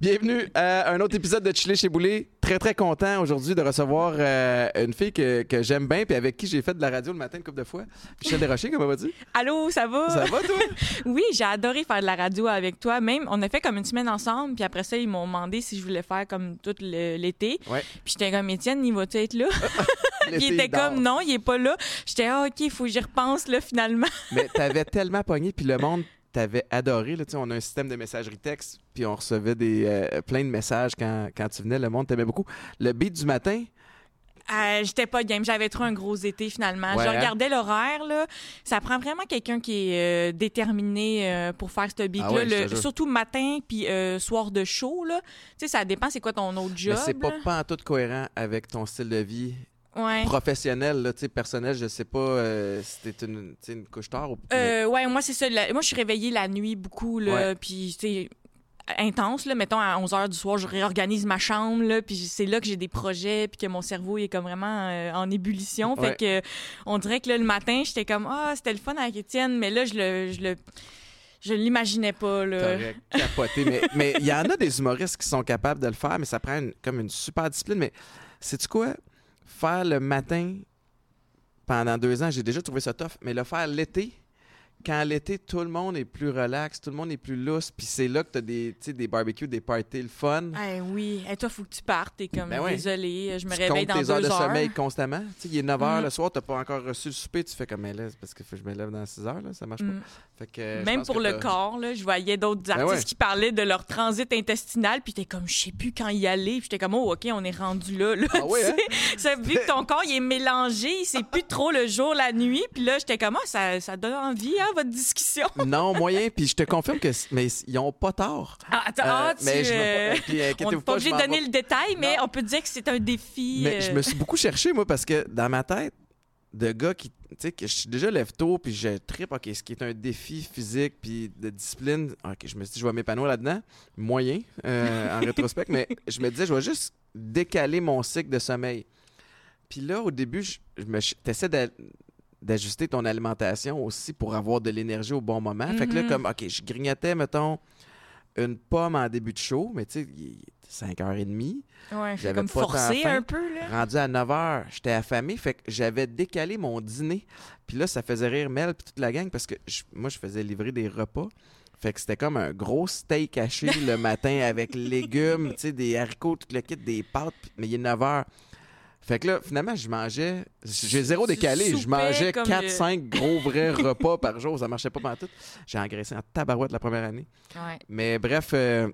Bienvenue à un autre épisode de Chili chez Boulet. Très, très content aujourd'hui de recevoir euh, une fille que, que j'aime bien puis avec qui j'ai fait de la radio le matin une couple de fois. Michel Desrochers, comment vas-tu? Allô, ça va? Ça va, toi? oui, j'ai adoré faire de la radio avec toi. Même, on a fait comme une semaine ensemble, puis après ça, ils m'ont demandé si je voulais faire comme tout l'été. Ouais. Puis j'étais comme, Étienne, il va-tu être là? Puis L'été, il était dort. comme, non, il est pas là. J'étais, ah, OK, il faut que j'y repense, là, finalement. Mais t'avais tellement pogné, puis le monde t'avait adoré. Là, Tu sais, on a un système de messagerie texte, puis on recevait des, euh, plein de messages quand, quand tu venais. Le monde t'aimait beaucoup. Le beat du matin, Euh, j'étais pas game. J'avais trop un gros été, finalement. Ouais, je hein? regardais l'horaire, là. Ça prend vraiment quelqu'un qui est euh, déterminé euh, pour faire ce beat-là. Ah ouais, je te Le- surtout matin, puis soir de show, là. Tu sais, ça dépend c'est quoi ton autre job. mais c'est pas, là? pas en tout cohérent avec ton style de vie Ouais. professionnel, là, tu sais, personnel. Je sais pas euh, si t'es une, tu une couche tard ou Euh, ouais, moi, c'est ça. La- Moi, je suis réveillée la nuit beaucoup, là. Puis, tu intense, là. Mettons, à 11 h du soir, je réorganise ma chambre, là. Puis, c'est là que j'ai des projets, puis que mon cerveau il est comme vraiment euh, en ébullition. Ouais. Fait que, on dirait que là, le matin, j'étais comme, ah, c'était le fun avec Étienne, mais là, je le. Je le je l'imaginais pas, là. Capoté. mais mais il y en a des humoristes qui sont capables de le faire, mais ça prend une- comme une super discipline. Mais sais-tu quoi? Faire le matin pendant deux ans, j'ai déjà trouvé ça tough, mais le faire l'été, quand l'été, tout le monde est plus relax, tout le monde est plus lousse, puis c'est là que t'as des, des barbecues, des parties, le fun. Eh oui, et toi, faut que tu partes. T'es comme, Ben ouais. désolé, je me tu réveille dans tes deux heures de heures. sommeil constamment? Il est 9 h Mm. le soir, t'as pas encore reçu le souper, tu fais comme, mais là, parce que je me lève dans 6 heures, là, ça marche Mm. pas. Fait que, euh, Même pour le corps, là, je voyais d'autres artistes Ben ouais. qui parlaient de leur transit intestinal, puis t'es comme, je sais plus quand y aller, puis j'étais comme, oh, ok, on est rendu là. là Ah ouais, hein? Ça, vu que ton corps il est mélangé, il sait plus trop le jour, la nuit, puis là, j'étais comme, ah, ça, ça donne envie, hein, votre discussion. Non, moyen. Puis je te confirme que mais ils ont pas tort. Ah, attends, Euh, ah, tu, mais je me- euh, puis, on inquiétez-vous n'est pas obligé de donner le détail, mais Non. on peut dire que c'est un défi. Mais euh, je me suis beaucoup cherché, moi, parce que dans ma tête, de gars qui. Tu sais, que je suis déjà lève tôt, puis je tripe, OK, ce qui est un défi physique, puis de discipline. OK, je me suis dit, je vais m'épanouir là-dedans. Moyen, euh, en rétrospect, mais je me disais, je vais juste décaler mon cycle de sommeil. Puis là, au début, je, je me t'essaies d'ajuster ton alimentation aussi pour avoir de l'énergie au bon moment. Fait que là, Mhm. comme, OK, je grignotais, mettons, une pomme en début de show, mais tu sais, il est 5h30. Ouais, j'avais comme pas forcé un peu, là. Rendu à 9 h, j'étais affamé, fait que j'avais décalé mon dîner. Puis là, ça faisait rire Mel puis toute la gang parce que je- moi, je faisais livrer des repas. Fait que c'était comme un gros steak haché le matin avec légumes, tu sais, des haricots, tout le kit, des pâtes, mais il est 9 h. Fait que là, finalement, je mangeais. J'ai zéro décalé. Je mangeais comme 4-5 gros vrais repas par jour. Ça marchait pas tout. J'ai engraissé en tabarouette la première année. Ouais. Mais bref, euh,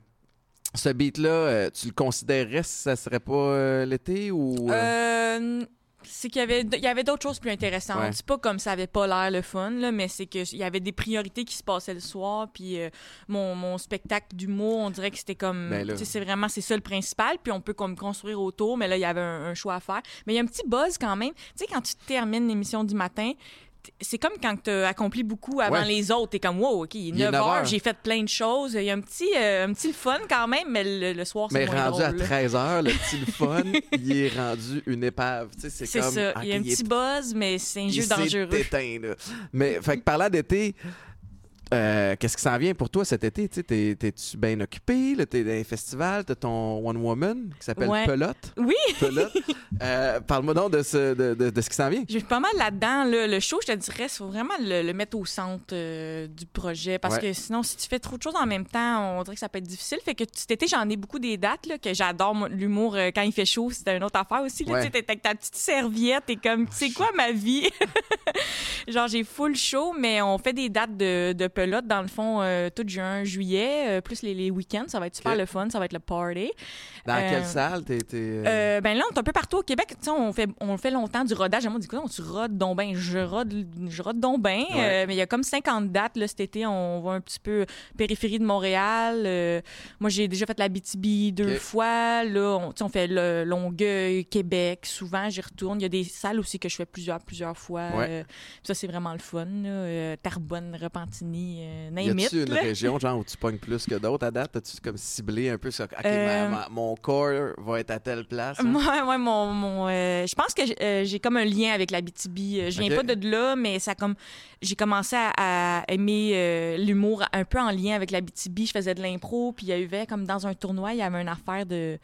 ce beat-là, euh, tu le considérerais si ça serait pas euh, l'été ou. euh, Euh, c'est qu'il y avait, il y avait d'autres choses plus intéressantes. Ouais. C'est pas comme ça avait pas l'air le fun, là, mais c'est qu'il y avait des priorités qui se passaient le soir. Puis euh, mon, mon spectacle d'humour, on dirait que c'était comme. Ben c'est vraiment c'est ça le principal. Puis on peut comme construire autour, mais là, il y avait un, un choix à faire. Mais il y a un petit buzz quand même. Tu sais, quand tu termines l'émission du matin, c'est comme quand tu as accompli beaucoup avant Ouais. les autres. T'es comme, wow, OK, 9 est 9 heures, heures. j'ai fait plein de choses. Il y a un petit, euh, un petit fun quand même, mais le, le soir, c'est Mais moins rendu à drôle, là. 13 h, le petit le fun, il est rendu une épave. C'est ça. ah, Il y a un il est- petit buzz, mais c'est un il jeu dangereux. éteint, là. Mais, fait que parlant d'été, euh, qu'est-ce qui s'en vient pour toi cet été? Tu sais, t'es- T'es-tu bien occupé? T'es dans un festival, t'as ton One Woman qui s'appelle Ouais. Pelote. Oui, Pelote. Euh, Parle-moi donc de ce, de, de- de ce qui s'en vient. suis pas mal là-dedans. là. Le show, je te dirais, il faut vraiment le, le mettre au centre euh, du projet. Parce Ouais. que sinon, si tu fais trop de choses en même temps, on dirait que ça peut être difficile. Fait que cet été, j'en ai beaucoup des dates là, que j'adore. L'humour, quand il fait chaud, c'est une autre affaire aussi. Ouais. Tu sais, t'es avec ta petite serviette et comme, c'est quoi ma vie? Genre, j'ai full show, mais on fait des dates de, de pelote, dans le fond, euh, tout juin, juillet, euh, plus les, les week-ends. Ça va être super le fun, ça va être le party. Dans Euh, quelle salle? T'es. t'es, ben là, on est un peu partout au Québec. Tu sais, on fait, on fait longtemps du rodage. Moi, on dit quoi? Tu rodes donc ben. Je rode, je rode donc ben. Ouais. Mais il y a comme 50 dates là, cet été. On va un petit peu périphérie de Montréal. Moi, j'ai déjà fait la BTB deux fois. Là, on, tu sais, on fait le Longueuil, Québec. Souvent, j'y retourne. Il y a des salles aussi que je fais plusieurs, plusieurs fois. Ouais. Ça, c'est vraiment le fun. là. Terrebonne, Repentigny. Euh, Y name it, a-tu une là. région genre où tu pognes plus que d'autres à date? As-tu comme ciblé un peu sur OK, Euh, ma- ma- mon corps va être à telle place? hein? Moi, ouais, mon, mon, euh, je pense que j'ai euh, j'ai comme un lien avec la BTB. Je viens pas de là, mais ça comme j'ai commencé à, à aimer l'humour un peu en lien avec la BTB. Je faisais de l'impro, puis il y avait comme dans un tournoi, il y avait une affaire de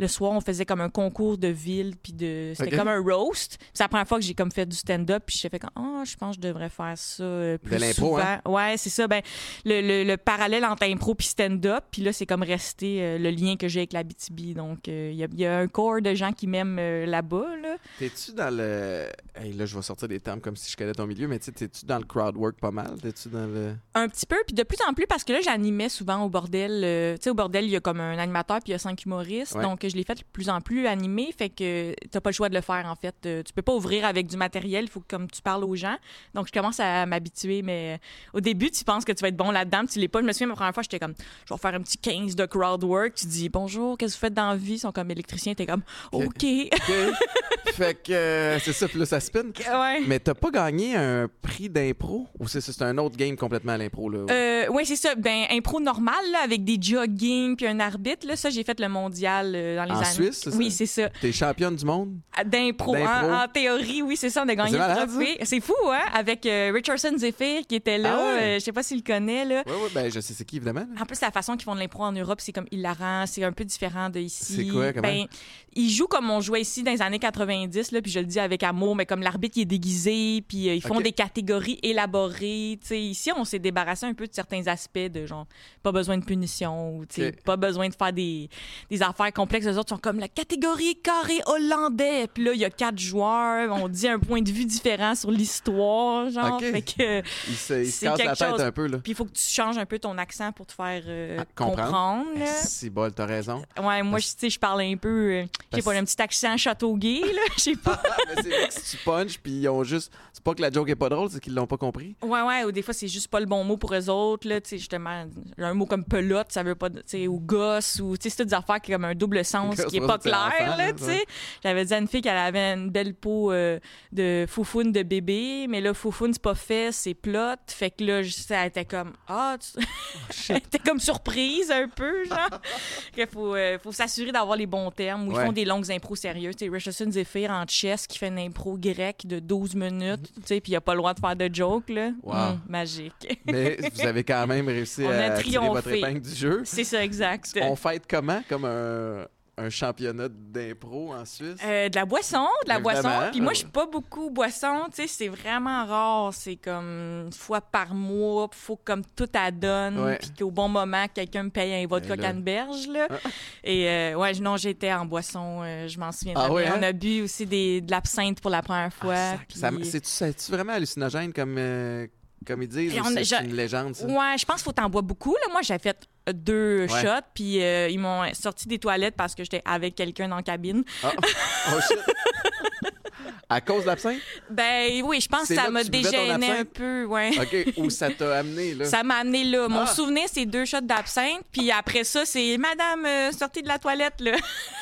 le soir, on faisait comme un concours de ville, puis de c'était comme un roast. C'est la première fois que j'ai comme fait du stand-up, puis j'ai fait comme ah, je pense que je devrais faire ça euh, plus l'impro, souvent. hein? Ouais, c'est ça. Ben le, le- le parallèle entre impro puis stand-up, puis là c'est comme resté euh, le lien que j'ai avec la BTB. Donc euh, il y, a- il y a un corps de gens qui m'aiment euh, là-bas là. T'es-tu dans le. Hey, là, je vais sortir des termes comme si je connais ton milieu, mais t'es-tu dans le crowd work pas mal? T'es-tu dans le. Un petit peu, puis de plus en plus parce que là j'animais souvent au bordel. tu sais au bordel il y a comme un animateur puis il y a cinq humoristes, Ouais. donc je l'ai fait de plus en plus animé, fait que t'as pas le choix de le faire en fait. Euh, tu peux pas ouvrir avec du matériel, il faut que comme tu parles aux gens. Donc je commence à m'habituer, mais euh, au début tu penses que tu vas être bon là-dedans, tu l'es pas. Je me souviens la première fois j'étais comme je vais faire un petit 15 de crowd work. Tu dis bonjour, qu'est-ce que vous faites dans la vie? Ils sont comme électriciens, t'es comme ok. Fait que euh, c'est ça, là, ça spin. ouais. Mais t'as pas gagné un prix d'impro? Ou c'est c'est un autre game complètement à l'impro, là? Euh, oui, c'est ça. Ben, impro normal, là, avec des jogging puis un arbitre. Là, ça, j'ai fait le mondial euh, dans les En années. Suisse, c'est ça? Oui, c'est ça. T'es championne du monde? D'impro. D'impro? En, en théorie, oui, c'est ça. On a gagné le trophée. C'est fou, hein? Avec euh, Richardson Zephyr qui était là. Ah ouais? Euh, je sais pas s'il le connaît, là. Oui, oui, ben je sais c'est qui, évidemment. là. En plus, la façon qu'ils font de l'impro en Europe, c'est comme hilarant. C'est un peu différent de ici. C'est quoi, comment? Ben, ils jouent comme on jouait ici dans les années 90, là, puis je le dis avec amour, mais comme l'arbitre il est déguisé, puis euh, ils font des catégories élaborées. Tu sais, ici, on s'est débarrassé un peu de certains aspects de genre, pas besoin de punition, ou tu sais, Ok. pas besoin de faire des, des affaires complexes. Les autres sont comme la catégorie carré hollandais, puis là, il y a quatre joueurs, on dit un point de vue différent sur l'histoire, genre. Ok. Fait que. Il se, il se C'est casse la tête chose. un peu, là. Puis il faut que tu changes un peu ton accent pour te faire euh, Ah, comprendre. comprendre. là. Si, bol, t'as raison. Ouais, moi, je- tu sais, je parle un peu, euh, j'ai pas un petit accent châteauguay, là, je sais pas. mais c'est vrai que si tu punches, puis ils ont juste. C'est pas que la joke est pas drôle, c'est qu'ils l'ont pas compris. Ouais, ouais, ou des fois, c'est juste pas le bon mot pour eux autres, là, tu sais, justement, un mot comme pelote, ça veut pas, tu sais, ou gosse, ou, tu sais, c'est toutes des affaires qui ont comme un double sens, Gosse, qui est pas clair, là, tu sais. J'avais dit à une fille qu'elle avait une belle peau euh, de foufoune de bébé, mais là, foufoune, c'est pas fait, c'est plot, fait que là, elle était comme, ah, tu- elle était comme surprise un peu, genre. qu'il faut, euh, faut s'assurer d'avoir les bons termes, ou ils Ouais. font des longues impros sérieuses, Richardson Zephyr en chess qui fait une impro grecque de 12 minutes, tu sais, puis il a pas le droit de faire de joke, là. Wow. Hum, magique. Mais vous avez quand même réussi On à tirer votre épingle du jeu. C'est ça, exact. On fête comment? Comme un, un championnat d'impro en Suisse? Euh, de la boisson, de la Évidemment. boisson. Puis moi, je suis pas beaucoup boisson, tu sais, c'est vraiment rare. C'est comme une fois par mois, faut que comme tout à donne, Ouais. puis qu'au bon moment, quelqu'un me paye un vodka Ben là. canneberge, là. Et euh, ouais, non, j'étais en boisson, euh, je m'en souviens. Ah ouais, hein? On a bu aussi des, de l'absinthe pour la première fois. Ah, Ça- C'est-tu c'est-tu vraiment hallucinogène comme, euh, comme ils disent? C'est je- une légende, ça? Ouais, je pense qu'il faut t'en boire beaucoup. Là. Moi, j'ai fait euh, deux Ouais. shots, puis euh, ils m'ont sorti des toilettes parce que j'étais avec quelqu'un la cabine. Ah. Oh shit! à cause de l'absinthe? Ben oui, je pense que C'est ça m'a dégêné un peu, ouais. OK, où ça t'a amené, là? Ça m'a amené là. Mon Ah. souvenir, c'est deux shots d'absinthe. Puis après ça, c'est Madame, euh, sortez de la toilette, là.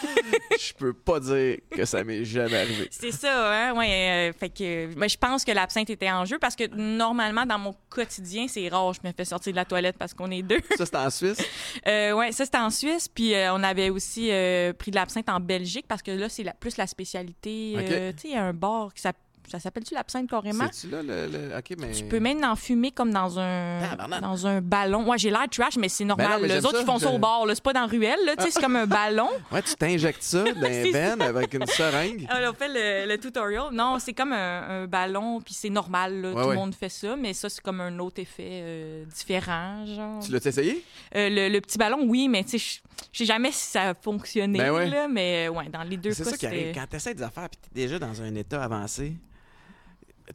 Je peux pas dire que ça m'est jamais arrivé. c'est ça, hein? Ouais. euh, fait que, mais je pense que l'absinthe était en jeu parce que normalement, dans mon quotidien, c'est rare, je me fais sortir de la toilette parce qu'on est deux. Ça, c'était en Suisse? Euh, ouais, ça, c'était en Suisse. Puis euh, on avait aussi euh, pris de l'absinthe en Belgique parce que là, c'est la- plus la spécialité. Euh, tu sais, il y a un bar qui s'appelle. Ça s'appelle-tu l'absinthe carrément? C'est-tu là, le, le- OK, mais... Tu peux même en fumer comme dans un Tabarnak. dans un ballon. Ouais, j'ai l'air trash, mais c'est Ben normal. non, mais les autres, ça. ils font ça Je- au là. C'est pas dans la ruelle. Là. Tu sais, C'est comme un ballon. Ouais, tu t'injectes ça dans C'est ben avec une seringue. Ah, on fait le, le tutorial. Non, c'est comme un, un ballon, puis c'est normal. là. Ouais, Tout ouais. le monde fait ça, mais ça, c'est comme un autre effet euh, différent. Genre. Tu l'as essayé? Euh, le, le petit ballon, oui, mais tu sais, je- je sais jamais si ça a fonctionné. Ben ouais. là, mais euh, ouais, dans les deux C'est cas, ça qui arrive. c'était- Quand tu essaies des affaires puis tu es déjà dans un état avancé,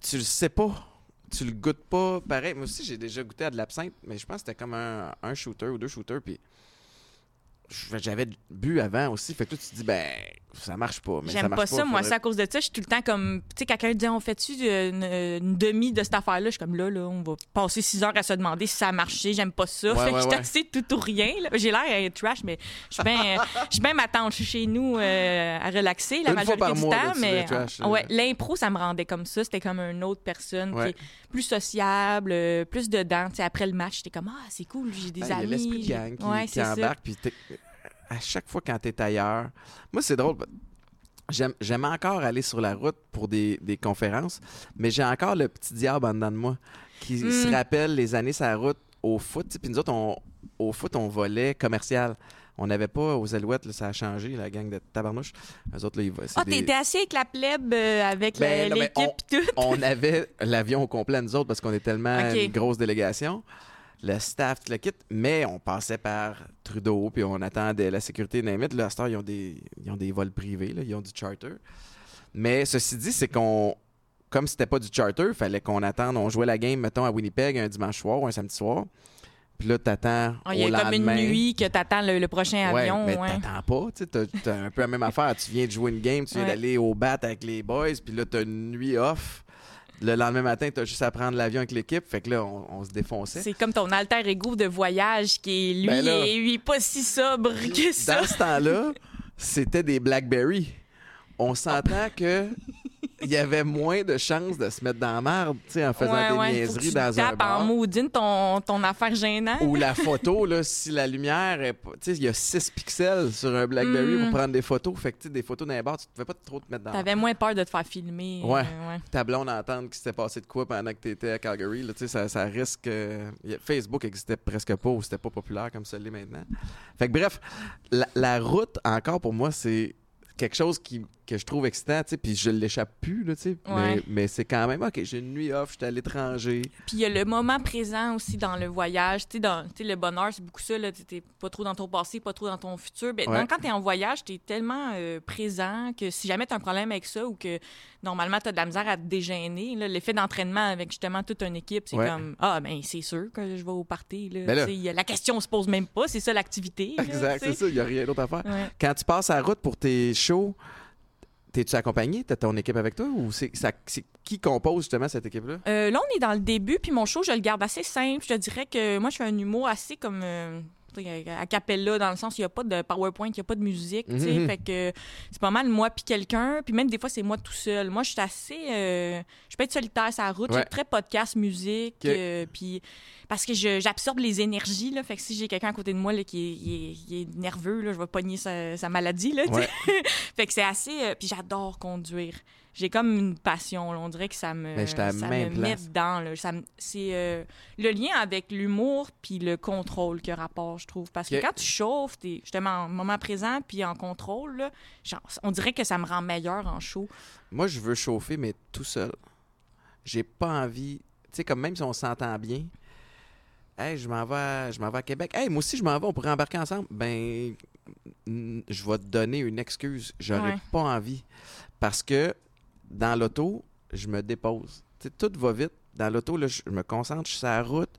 tu le sais pas. Tu le goûtes pas pareil. Moi aussi, j'ai déjà goûté à de l'absinthe, mais je pense que c'était comme un, un shooter ou deux shooters. Puis j'avais bu avant aussi. Fait que là, tu te dis, ben, ça marche pas. Mais ça J'aime marche pas ça, moi, c'est à cause de ça. Je suis tout le temps comme. Tu sais, quelqu'un dit, on fait-tu une, une demi de cette affaire-là? Je suis comme là, là, on va passer six heures à se demander si ça a marché. J'aime pas ça. Ouais, fait que je suis ouais. assez tout ou rien. là. J'ai l'air euh, trash, mais je suis bien ma tante. Je suis chez nous euh, à relaxer la Une fois majorité par du mois, temps. là, mais trash, euh, ouais, euh. l'impro, ça me rendait comme ça. C'était comme une autre personne Ouais. qui est plus sociable, euh, plus dedans. Tu sais, après le match, j'étais comme, ah, c'est cool, j'ai des Ben, Il y a amis. l'esprit de gang qui, Ouais, qui c'est ça. embarque. Puis à chaque fois quand tu es ailleurs, moi, c'est drôle. J'aime, encore aller sur la route pour des, des conférences, mais j'ai encore le petit diable en dedans de moi qui Mm. se rappelle les années sur la route au foot. Puis nous autres, on- au foot, on volait commercial. On n'avait pas aux Alouettes, là, ça a changé, la gang de tabarnouche. Eux autres, là, ils Ah, des- t'étais assis avec la plèbe, euh, avec Ben, l'équipe pis tout. on avait l'avion au complet, nous autres, parce qu'on est tellement une grosse délégation. Le staff, le kit, mais on passait par Trudeau, puis on attendait la sécurité Namit. Là, à heure, ils ont des, ils ont des vols privés, là, ils ont du charter. Mais ceci dit, c'est qu'on, comme c'était pas du charter, il fallait qu'on attende. On jouait la game, mettons, à Winnipeg un dimanche soir ou un samedi soir. Puis là, t'attends Ah, Il y au a comme une lendemain. nuit que t'attends le, le prochain Ouais, avion. mais ouais. t'attends pas, t'as, t'as un peu la même affaire. Tu viens de jouer une game, tu viens Ouais. d'aller au bat avec les boys, puis là, t'as une nuit off. Le lendemain matin, t'as juste à prendre l'avion avec l'équipe. Fait que là, on, on se défonçait. C'est comme ton alter ego de voyage qui est lui, Ben là- et lui pas si sobre que ça. Dans ce temps-là, c'était des Blackberry. On s'entend que il y avait moins de chances de se mettre dans la merde, tu sais, en faisant Ouais, des ouais, faut que niaiseries tu dans un bar. en maudine ton, ton affaire gênante. Ou la photo, là, si la lumière est pas- Tu sais, il y a 6 pixels sur un Blackberry Mm. pour prendre des photos. Fait que, tu sais, des photos dans les bars, tu pouvais pas trop te mettre dans T'avais moins peur de te faire filmer. Ouais. euh, ouais. ta blonde entendre qu'il s'était passé de quoi pendant que tu étais à Calgary. Là, tu sais, ça, ça risque. euh, Facebook existait presque pas ou c'était pas populaire comme ça l'est maintenant. Fait que bref, la, la route, encore pour moi, c'est quelque chose qui, que je trouve excitant, tu sais, puis je l'échappe plus, là, tu sais. Ouais. Mais, mais c'est quand même, OK, j'ai une nuit off, j'étais à l'étranger. Puis il y a le moment présent aussi dans le voyage. Tu sais, dans- tu sais, le bonheur, c'est beaucoup ça. là. Tu T'es pas trop dans ton passé, pas trop dans ton futur. Ben, Ouais. donc, quand tu es en voyage, tu es tellement euh, présent que si jamais tu as un problème avec ça ou que normalement tu as de la misère à te dégêner, l'effet d'entraînement avec justement toute une équipe, c'est Ouais. comme Ah, ben c'est sûr que je vais au party. Là. Ben là- y a- la question se pose même pas. C'est ça l'activité. Exact, c'est ça, il n'y a rien d'autre à faire. Quand tu passes à la route pour tes shows, t'es-tu accompagné? T'as ton équipe avec toi? Ou c'est, ça- c'est qui compose justement cette équipe-là? Euh, là, on est dans le début, puis mon show, je le garde assez simple. Je te dirais que moi, je fais un humour assez comme euh, à cappella, dans le sens où il n'y a pas de PowerPoint, il n'y a pas de musique. Mhm. Fait que c'est pas mal moi puis quelqu'un, puis même des fois, c'est moi tout seul. Moi, je suis assez. euh, je peux être solitaire sur la route. Ouais. Je suis très podcast, musique, euh, puis. Parce que j'absorbe les énergies, là. Fait que si j'ai quelqu'un à côté de moi là, qui est, nerveux, là, je vais pogner sa, sa maladie, là. Ouais. Fait que c'est assez. euh, puis j'adore conduire. J'ai comme une passion. là. On dirait que ça me, la ça me met dedans. là. Ça me- c'est euh, le lien avec l'humour puis le contrôle que rapport, je trouve. Parce que quand tu chauffes, t'es justement en moment présent puis en contrôle. là, genre, on dirait que ça me rend meilleur en show. Moi, je veux chauffer, mais tout seul. J'ai pas envie. Tu sais, comme même si on s'entend bien. Hey, je m'en vais, à- je m'en vais à Québec. Hey, moi aussi, je m'en vais. On pourrait embarquer ensemble. Ben, je vais te donner une excuse. J'aurais Ouais. pas envie. Parce que dans l'auto, je me dépose. Tout va vite. Dans l'auto, là, je je me concentre, je suis sur la route,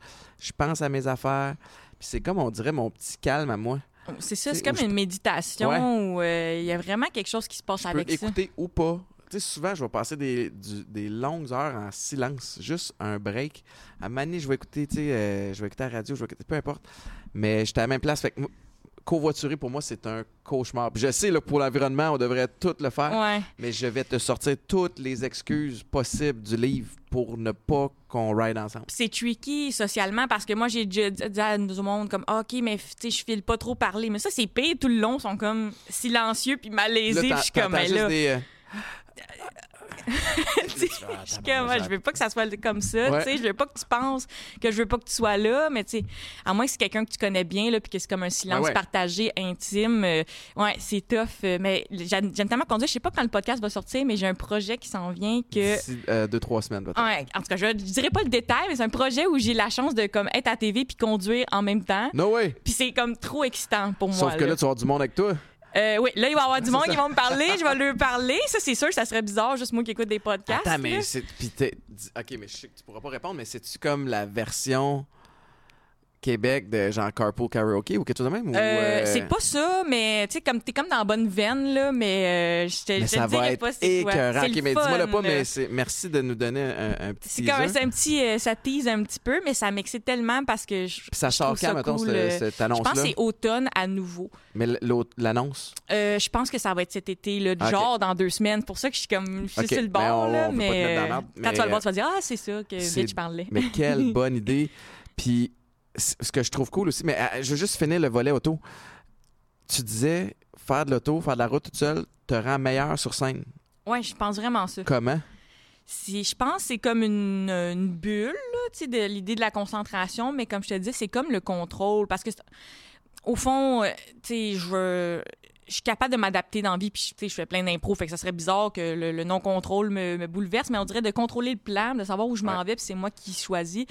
je pense à mes affaires. Puis c'est comme, on dirait, mon petit calme à moi. C'est ça, C'est comme je une méditation Ouais. où euh, il y a vraiment quelque chose qui se passe Je peux avec ça. écouter ou pas. Tu sais, souvent, je vais passer des, du- des longues heures en silence, juste un break. À donné, je vais écouter, tu sais, euh, je vais écouter la radio, je vais écouter, peu importe. Mais j'étais à la même place. Fait que moi, covoiturer, pour moi, c'est un cauchemar. Puis je sais, là, pour l'environnement, on devrait tout le faire, Ouais. mais je vais te sortir toutes les excuses possibles du livre pour ne pas qu'on ride ensemble. C'est tricky socialement parce que moi j'ai déjà dit à tout le monde comme Ah, OK mais tu sais je file pas trop parler mais ça c'est pire tout le long ils sont comme silencieux puis malaisés Là, puis t'en- je suis comme là des, euh, je comme je veux pas que ça soit comme ça Ouais. tu sais je veux pas que tu penses que je veux pas que tu sois là mais tu sais à moins que c'est quelqu'un que tu connais bien là puis que c'est comme un silence Ouais, partagé intime euh, ouais c'est tough euh, mais j'aime tellement conduire je sais pas quand le podcast va sortir mais j'ai un projet qui s'en vient que euh, deux, trois semaines, peut-être. Ouais, en tout cas, je, je dirais pas le détail, mais c'est un projet où j'ai la chance de comme être à TV puis conduire en même temps. No way! Puis c'est comme trop excitant pour moi. Sauf que là, tu vas avoir du monde avec toi. Euh, oui, là, il va y avoir du monde qui va me parler, je vais leur parler. Ça, c'est sûr, ça serait bizarre, juste moi qui écoute des podcasts. Attends, mais c'est. Ok, mais je sais que tu pourras pas répondre, mais c'est-tu comme la version Québec de genre Carpool Karaoke ou quelque chose de même? ou, Euh, euh, C'est pas ça, mais tu sais, comme t'es comme dans la bonne veine, là, mais euh, je te Mais je te ça va dirais être pas c'est quoi. écœurant. C'est Ok, le mais dis-moi le pas, là. mais c'est- merci de nous donner un, un petit C'est comme teaser. c'est un petit, euh, ça tease un petit peu, mais ça m'excite tellement parce que je, Puis ça je sort trouve quand, ça mettons, cool, ce- euh, cette Je pense annonce-là? que c'est automne à nouveau. Mais l'autre- l'annonce? Euh, je pense que ça va être cet été, là, Ok. genre dans deux semaines. C'est pour ça que je suis comme, je suis Ok, sur le on- bord, là, on veut pas mais, te mettre dans la merde, quand mais, tu vas le voir, tu vas dire, ah, c'est ça que c'est- Bitch parlait. Mais quelle bonne idée. Puis ce que je trouve cool aussi, mais euh, je veux juste finir le volet auto. Tu disais, faire de l'auto, faire de la route toute seule, te rend meilleur sur scène. Ouais, je pense vraiment ça. Comment? Si, je pense que c'est comme une, une bulle, tu sais, de l'idée de la concentration, mais comme je te dis, c'est comme le contrôle. Parce que, au fond, euh, tu sais, je veux- Je suis capable de m'adapter dans la vie, puis je fais plein d'impro, fait que ça serait bizarre que le, le non-contrôle me, me bouleverse, mais on dirait de contrôler le plan, de savoir où je m'en Ouais. vais, puis c'est moi qui choisis.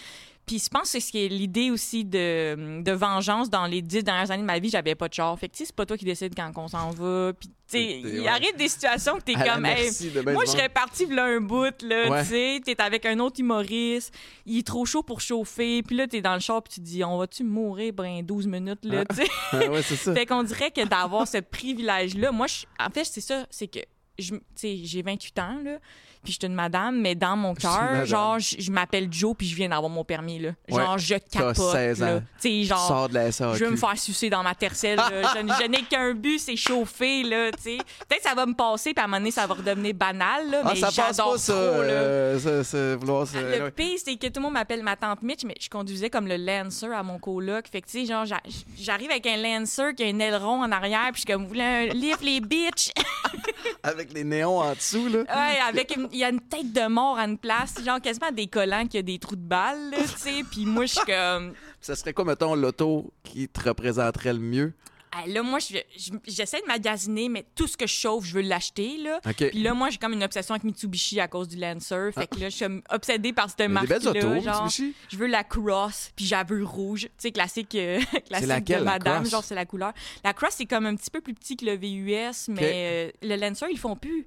Puis je pense que c'est ce qui est l'idée aussi de, de vengeance. Dans les dix dernières années de ma vie, j'avais pas de char. Fait que c'est pas toi qui décides quand on s'en va. Puis tu il ouais. arrive des situations que t'es comme, hey, moi, je serais partie là un bout, là, Ouais. tu sais. T'es avec un autre humoriste, il est trop chaud pour chauffer, puis là, t'es dans le char, puis tu te dis, on va-tu mourir, ben, 12 minutes, là, tu sais? Ah ouais, fait qu'on dirait que d'avoir ce privilège-là, moi, je- en fait, c'est ça, c'est que, tu sais, j'ai 28 ans, là, puis je suis une madame, mais dans mon cœur, genre, je, je m'appelle Joe, puis je viens d'avoir mon permis, là. Genre, je capote, 16 ans. Tu sais, genre... sors de la. Je veux me faire sucer dans ma tercelle. là. je, je n'ai qu'un but, c'est chauffer, là, tu sais. Peut-être que ça va me passer, puis à un moment donné, ça va redevenir banal, là, Ah, mais ça passe pas, ça. trop, là. euh, ça, ça, vouloir se- Le pire, c'est que tout le monde m'appelle ma tante Mitch, mais je conduisais comme le Lancer à mon coloc. Fait que, tu sais, genre, j'a- j'arrive avec un Lancer qui a un aileron en arrière, puis je suis comme, vous voulez un livre, les bitches? Avec les néons en dessous, là. ouais, avec il y a une tête de mort à une place, genre quasiment des collants qui a des trous de balles, tu sais. Puis moi, je suis comme, Ça serait quoi, mettons, l'auto qui te représenterait le mieux? Ah, là, moi, je- je- j'essaie de magasiner, mais tout ce que je chauffe, je veux l'acheter, là. Puis là, moi, j'ai comme une obsession avec Mitsubishi à cause du Lancer. Fait que là, je suis obsédée par cette marque-là. genre, Mitsubishi? je veux la Cross, puis vue rouge. Tu sais, classique, euh, classique laquelle, de madame, genre, c'est la couleur. La Cross, c'est comme un petit peu plus petit que le VUS, mais euh, le Lancer, ils le font plus.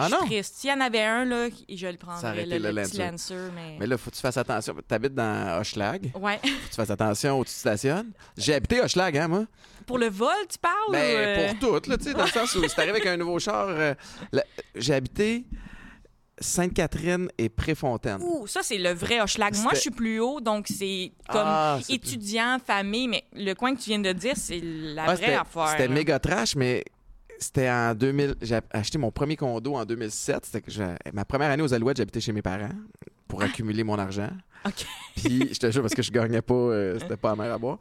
Ah non? triste. S'il y en avait un, là, je le prendrais, aurait le, petit Lancer. Mais... Mais là, faut que tu fasses attention. T'habites dans Hochelag. Faut Ouais. que tu fasses attention où tu te stationnes. J'ai habité Hochelag, hein, moi? Pour le vol, tu parles? Ben, euh, pour tout, là, tu sais, dans le sens où si t'arrives avec un nouveau char. euh, J'ai habité Sainte-Catherine et Préfontaine. Ouh, ça, c'est le vrai Hochelag. Moi, je suis plus haut, donc c'est comme Ah, c'est- étudiant, famille, mais le coin que tu viens de dire, c'est la Ah, vraie affaire. C'était là. méga trash, mais c'était en 2000. J'ai acheté mon premier condo en 2007. C'était ma première année aux Alouettes, j'habitais chez mes parents pour accumuler mon argent. Ah. OK. Puis, je te jure, parce que je gagnais pas, euh, c'était pas à mer à boire.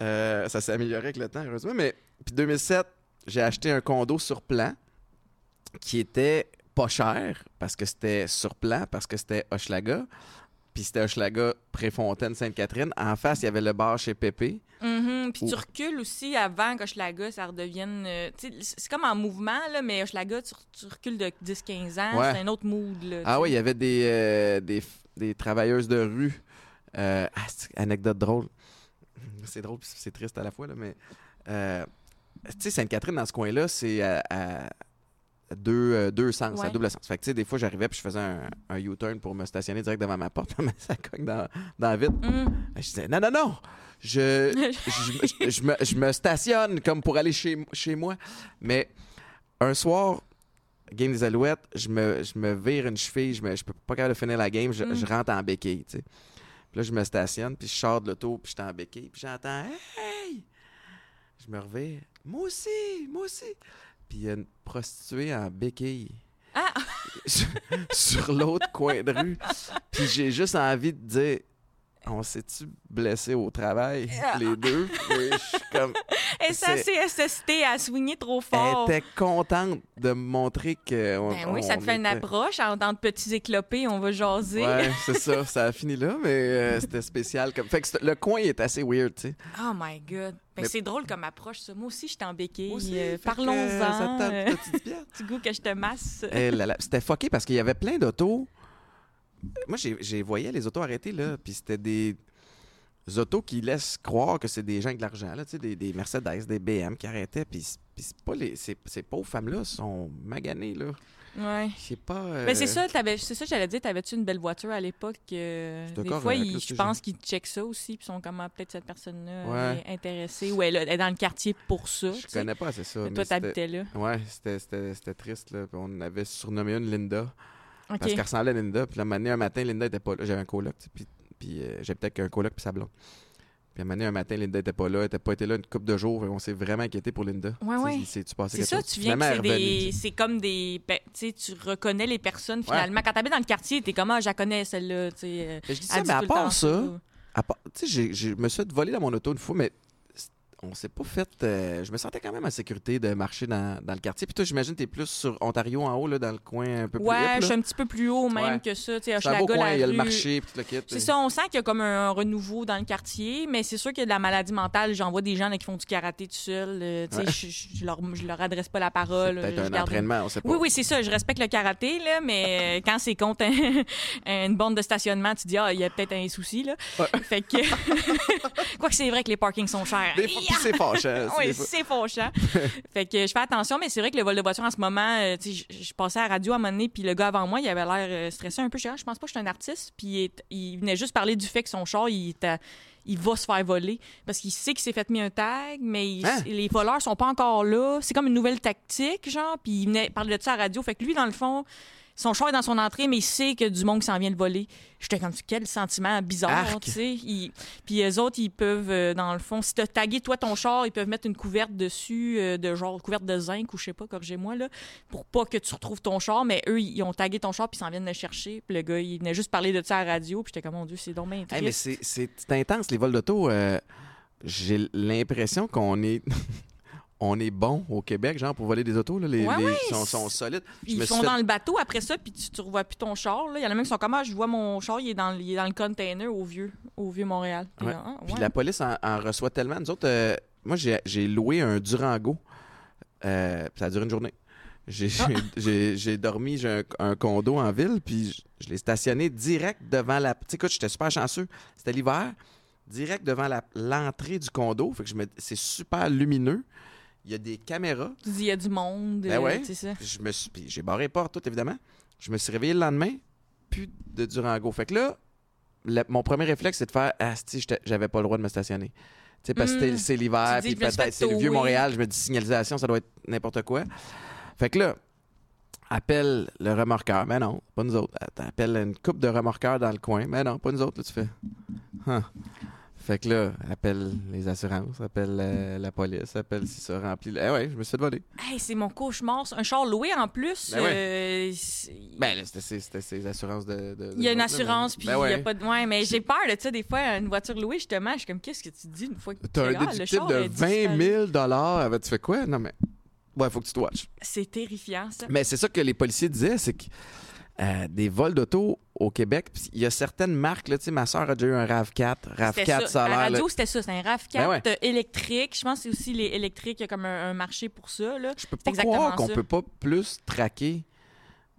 Euh, ça s'est amélioré avec le temps, heureusement. Mais, puis 2007, j'ai acheté un condo sur plan qui était pas cher parce que c'était sur plan, parce que c'était Hochelaga. Puis c'était Hochelaga, Préfontaine, Sainte-Catherine. En face, il y avait le bar chez Pépé. Mhm. Puis tu recules aussi avant qu'Hochelaga, ça redevienne... euh, c'est comme en mouvement, là, mais Hochelaga, tu, tu recules de 10-15 ans, Ouais. c'est un autre mood. Là, Ah oui, il y avait des, euh, des, des travailleuses de rue. Euh, ah, c'est- anecdote drôle. C'est drôle c'est triste à la fois, là, mais. euh, tu sais, Sainte-Catherine, dans ce coin-là, c'est à, à deux, euh, deux sens, à Ouais. double sens. Fait que, tu sais, des fois, j'arrivais puis je faisais un, un U-turn pour me stationner direct devant ma porte, mais ça cogne dans, dans la vitre. Mhm. Je disais, non, non, non! Je, je, je- je me, je me stationne comme pour aller chez, chez moi. Mais un soir, game des Alouettes, je me, je me vire une cheville, je, me, je peux pas capable de finir la game, je, Mm. je rentre en béquille, tu sais. Puis là, je me stationne, puis je sors de l'auto, puis je suis en béquille, puis j'entends « Hey! » Je me revire. « Moi aussi! Moi aussi! » Puis il y a une prostituée en béquille. Ah! sur, sur l'autre coin de rue. Puis j'ai juste envie de dire on s'est-tu blessé au travail, Ah. les deux? Et je suis comme. Et ça, c'est SST à swinger trop Elle fort. était contente de me montrer que. on- Ben oui, ça te fait une approche. En, dans de petits éclopés, on va jaser. Ouais, c'est ça. Ça a fini là, mais euh, c'était spécial. Comme... Fait que le coin est assez weird, tu sais. Oh my God. Ben, Mais- C'est drôle comme approche, ça. Moi aussi, je suis en béquille. Euh, Parlons-en. ça te Euh? Petit goût que je te masse. Eh C'était fucké parce qu'il y avait plein d'autos. Moi, j'ai voyé les autos arrêtés, là, puis c'était des autos qui laissent croire que c'est des gens avec de l'argent, là, tu sais, des, des Mercedes, des BM qui arrêtaient, puis c'est pas les... Ces, ces pauvres femmes-là sont maganées, là. Ouais. Sais pas. euh, Mais c'est ça, c'est ça, j'allais dire. T'avais-tu une belle voiture à l'époque? euh, des fois, ils- je pense qu'ils checkent ça aussi, puis sont comme ah, peut-être cette personne-là Ouais. est intéressée ou elle, elle est dans le quartier pour ça. Je sais. connais pas assez ça. Mais mais Toi, t'habitais là. Ouais, c'était- triste. Là. On avait surnommé une Linda. Parce qu'elle ressemblait à Linda. Puis la mané, un matin, Linda était pas là. J'avais un coloc. Puis, puis euh, j'avais peut-être qu'un coloc puis sa blonde. Puis un mané, un matin, Linda était pas là. Elle était pas été là une couple de jours. On s'est vraiment inquiété pour Linda. Ouais, ouais. C'est ça, tu viens que des... C'est comme des... ben, tu sais, tu reconnais les personnes, finalement. Quand t'habites dans le quartier, t'es comme, ah, je la connais, celle-là, euh, Mais je dis ça, mais à part ça, tu sais, je me suis fait voler dans mon auto une fois, mais on s'est pas fait. euh, je me sentais quand même en sécurité de marcher dans, dans le quartier. Puis toi, j'imagine, t'es plus sur Ontario en haut, là, dans le coin un peu plus Ouais, hip, là. je suis un petit peu plus haut même Ouais. que ça. Tu sais, C'est un beau coin, il y a le marché, puis tout le kit. C'est ça, on sent qu'il y a comme un renouveau dans le quartier, mais c'est sûr qu'il y a de la maladie mentale. J'en vois des gens là, qui font du karaté tout seuls. euh, tu sais, Ouais. je, leur, je leur adresse pas la parole. peut-être un garde- entraînement, on sait pas. Oui, oui, c'est ça. Je respecte le karaté, là, mais euh, quand c'est contre un- une bande de stationnement, tu dis, ah, il y a peut-être un souci, là. Ouais. Fait que. Quoique c'est vrai que les parkings sont chers. Des puis c'est fâchant. Oui, c'est fauchant. fait que je fais attention, mais c'est vrai que le vol de voiture en ce moment, euh, tu sais, je passais à la radio à un moment donné, puis le gars avant moi, il avait l'air euh, stressé un peu. Je dis, Ah, je pense pas que je suis un artiste. Puis il, venait juste parler du fait que son char, il, était- il va se faire voler. Parce qu'il sait qu'il s'est fait mis un tag, mais il- Hein? les voleurs sont pas encore là. C'est comme une nouvelle tactique, genre. Puis il venait parler de ça à la radio. Fait que lui, dans le fond, son char est dans son entrée, mais il sait que du monde s'en vient le voler. J'étais comme, quel sentiment bizarre, tu sais. Puis eux autres, ils peuvent, euh, dans le fond, si t'as tagué toi ton char, ils peuvent mettre une couverte dessus, euh, de genre couverte de zinc ou je sais pas, corrigez-moi, là, pour pas que tu retrouves ton char. Mais eux, ils ont tagué ton char puis ils s'en viennent le chercher. Puis le gars, il venait juste parler de ça à la radio. Puis j'étais comme, mon Dieu, c'est donc bien Hey, mais c'est intense, les vols d'auto. euh, J'ai l'impression qu'on est. On est bon au Québec, genre, pour voler des autos. Là, les, Ouais, les- ouais, sont, solides. Je Ils sont fait- dans le bateau après ça, puis tu, tu revois plus ton char. là. Il y en a même qui sont comme, ah, je vois mon char, il est dans, il est dans le container au vieux, au vieux Montréal. Puis Ouais. ah, Puis la police en, en reçoit tellement. Nous autres, euh, moi, j'ai loué un Durango. Euh, puis ça a duré une journée. J'ai Ah. dormi, j'ai un, un condo en ville, puis je, je l'ai stationné direct devant la. Tu sais, écoute, j'étais super chanceux. C'était l'hiver, direct devant l'entrée du condo. Fait que je me, c'est super lumineux. Il y a des caméras. Tu dis, il y a du monde. Ben euh, ouais. c'est ça. Je me suis, j'ai barré les portes, tout évidemment. Je me suis réveillé le lendemain, plus de Durango. Fait que là, le- mon premier réflexe, c'est de faire Ah, si, j'avais pas le droit de me stationner. Tu sais, parce que Mm. c'est l'hiver, puis peut-être c'est le vieux. Montréal. Je me dis, signalisation, ça doit être n'importe quoi. Fait que là, appelle le remorqueur. Mais non, pas nous autres. Appelle une coupe de remorqueurs dans le coin. Mais non, pas nous autres. Là, tu fais. Huh. Fait que là, appelle les assurances, appelle euh, la police, appelle si ça remplit. Eh ouais, je me suis fait voler. Hey, c'est mon cauchemar. Un char loué en plus. Ben ouais. euh, Ben, là, c'était ses- assurances de. de- il y a une assurance, puis Ben il ouais. y a pas de. Ouais, mais j'ai peur de ça, des fois, une voiture louée, justement. Je suis comme, qu'est-ce que tu dis une fois que tu un ah, le déductible char de est 20 disparu. 000 Tu fais quoi? Non, mais. Ouais, faut que tu te watches. C'est terrifiant, ça. Mais c'est ça que les policiers disaient, c'est que euh, des vols d'auto au Québec, il y a certaines marques, là, tu sais, ma soeur a déjà eu un RAV4. C'était RAV4, ça a À la radio, c'était ça. C'est un RAV4 Ben ouais. euh, électrique. Je pense que c'est aussi les électriques. Il y a comme un, un marché pour ça. Là. Je peux pas exactement croire qu'on ça. peut pas plus traquer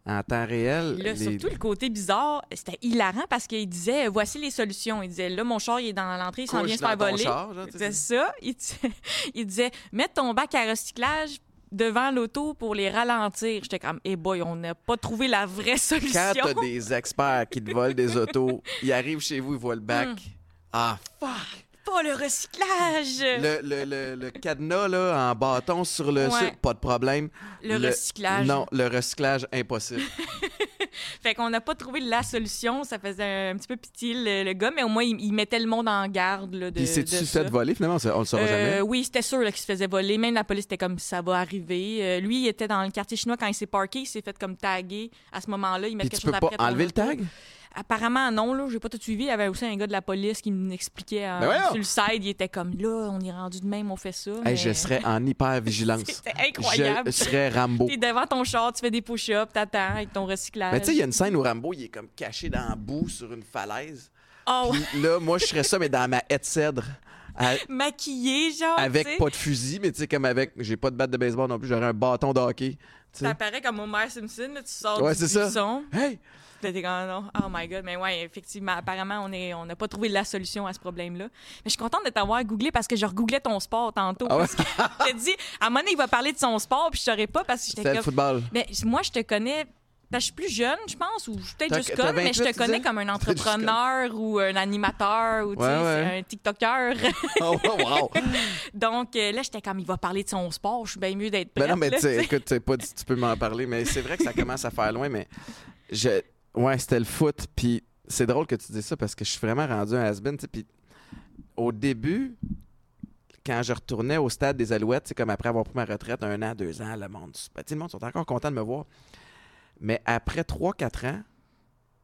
en temps réel. Là, les- Surtout le côté bizarre, c'était hilarant parce qu'il disait voici les solutions. Il disait là, mon char, il est dans l'entrée, il s'en vient se faire voler. C'est ça. Il, disait- il disait mets ton bac à recyclage devant l'auto pour les ralentir. J'étais comme, eh boy, on n'a pas trouvé la vraie solution. Quand t'as des experts qui te volent des autos, ils arrivent chez vous, ils voient le bac. Hmm. Ah, fuck! Pas le recyclage. Le, le, le, le cadenas là, en bâton sur le Ouais. site, pas de problème. Le recyclage. Non, le recyclage, impossible. Fait qu'on n'a pas trouvé la solution. Ça faisait un petit peu pitié le, le gars, mais au moins, il, il mettait le monde en garde là, de, Puis c'est-tu de fait voler, finalement? On le saura Euh, jamais. oui, c'était sûr qu'il se faisait voler. Même la police était comme ça va arriver. Euh, lui, il était dans le quartier chinois quand il s'est parké. Il s'est fait comme taguer. À ce moment-là, il met Puis quelque tu peux chose pas après ton enlever le tag? Apparemment, non. Là, j'ai pas tout suivi. Il y avait aussi un gars de la police qui m'expliquait euh, Ben sur le side. Il était comme là, on est rendu de même, on fait ça. Hey, mais- je serais en hyper-vigilance. C'était incroyable. Je serais Rambo. T'es devant ton char, tu fais des push-ups, t'attends avec ton recyclage. Mais tu sais, il y a une scène où Rambo, il est comme caché dans la boue sur une falaise. Oh, Puis là, moi, je serais ça, mais dans ma haie de cèdre. à- maquillé, genre. avec pas de fusil, mais tu sais, comme avec. J'ai pas de batte de baseball non plus, j'aurais un bâton de hockey. paraît comme Homer Simpson, tu sors Ouais, du c'est ça. buisson. Hey! Là, t'es comme, non, oh my God. Mais ouais, effectivement, apparemment, on est, on n'a pas trouvé la solution à ce problème-là. Mais je suis contente de t'avoir googlé parce que je regooglais ton sport tantôt. Ah ouais? Parce que je t'ai dit, à un moment donné, il va parler de son sport, puis je saurais pas parce que j'étais C'était le comme. football. Mais moi, je te connais. parce que je suis plus jeune, je pense, ou je suis peut-être juste conne, mais je 28, te connais comme un entrepreneur ou un animateur ou Ouais, ouais. un TikToker. Oh, wow. Donc euh, là, j'étais comme, il va parler de son sport, je suis bien mieux d'être Ben prête. non, mais là, écoute, pas tu peux m'en parler, mais c'est vrai que ça commence à faire loin, mais je... ouais, c'était le foot, puis c'est drôle que tu dis ça parce que je suis vraiment rendu un has-been, puis au début, quand je retournais au stade des Alouettes, c'est comme après avoir pris ma retraite, un an, deux ans, le monde, ben, le monde sont encore contents de me voir. Mais après trois, quatre ans,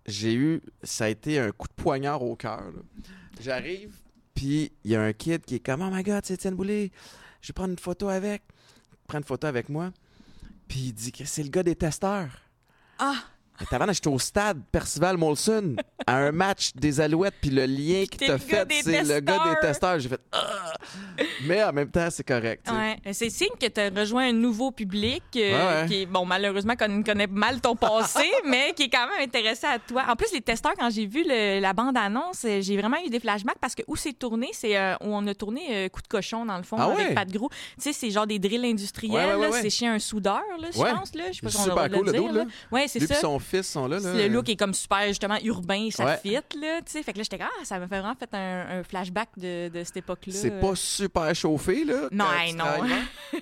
j'ai eu, ça a été un coup de poignard au cœur. J'arrive, puis il y a un kid qui est comme, oh my god, c'est Étienne Boulay, je vais prendre une photo avec. Il prend une photo avec moi, puis il dit que c'est le gars des testeurs. Ah, T'avais j'étais au stade Percival Molson à un match des Alouettes, puis le lien qui t'a le fait, c'est le gars des testeurs. J'ai fait Ah! Mais en même temps, c'est correct. ouais. C'est signe que tu as rejoint un nouveau public euh, Ouais, ouais. qui bon, malheureusement, qu'on connaît mal ton passé, mais qui est quand même intéressé à toi. En plus, les testeurs, quand j'ai vu le- la bande-annonce, euh, j'ai vraiment eu des flashbacks parce que où c'est tourné, c'est euh, où on a tourné euh, Coup de cochon, dans le fond, Ah avec? Pat Gros. Tu sais, c'est genre des drills industriels. C'est chez un soudeur, là, je pense. Là. Je sais pas si on le cool, le dire, dude, là. là. Ouais, c'est ça. Fils sont là. là. Le look est comme super, justement, urbain, ça Ouais. fit, là, tu sais. Fait que là, j'étais comme, ah, ça m'a fait vraiment fait un, un flashback de, de cette époque-là. C'est pas super chauffé, là. Non, non.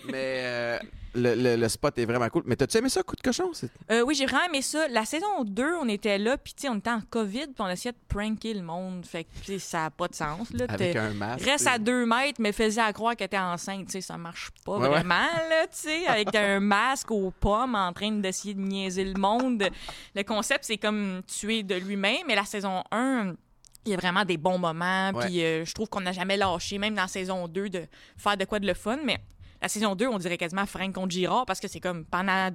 Mais euh, le, le- le spot est vraiment cool. Mais t'as-tu aimé ça, coup de cochon? Euh, oui, j'ai vraiment aimé ça. La saison 2, on était là, puis tu sais, on était en COVID, puis on essayait de pranker le monde. Fait que ça n'a pas de sens. Là. Avec T'es- un masque. Reste à deux mètres, mais faisait à croire qu'elle était enceinte. Tu sais, ça marche pas Ouais, ouais. vraiment, là, tu sais, avec un masque aux pommes en train d'essayer de niaiser le monde. Le concept, c'est comme tuer de lui-même, mais la saison 1... Il y a vraiment des bons moments, puis euh, je trouve qu'on n'a jamais lâché, même dans la saison 2, de faire de quoi de le fun, mais la saison 2, on dirait quasiment Frank contre Girard parce que c'est comme pendant.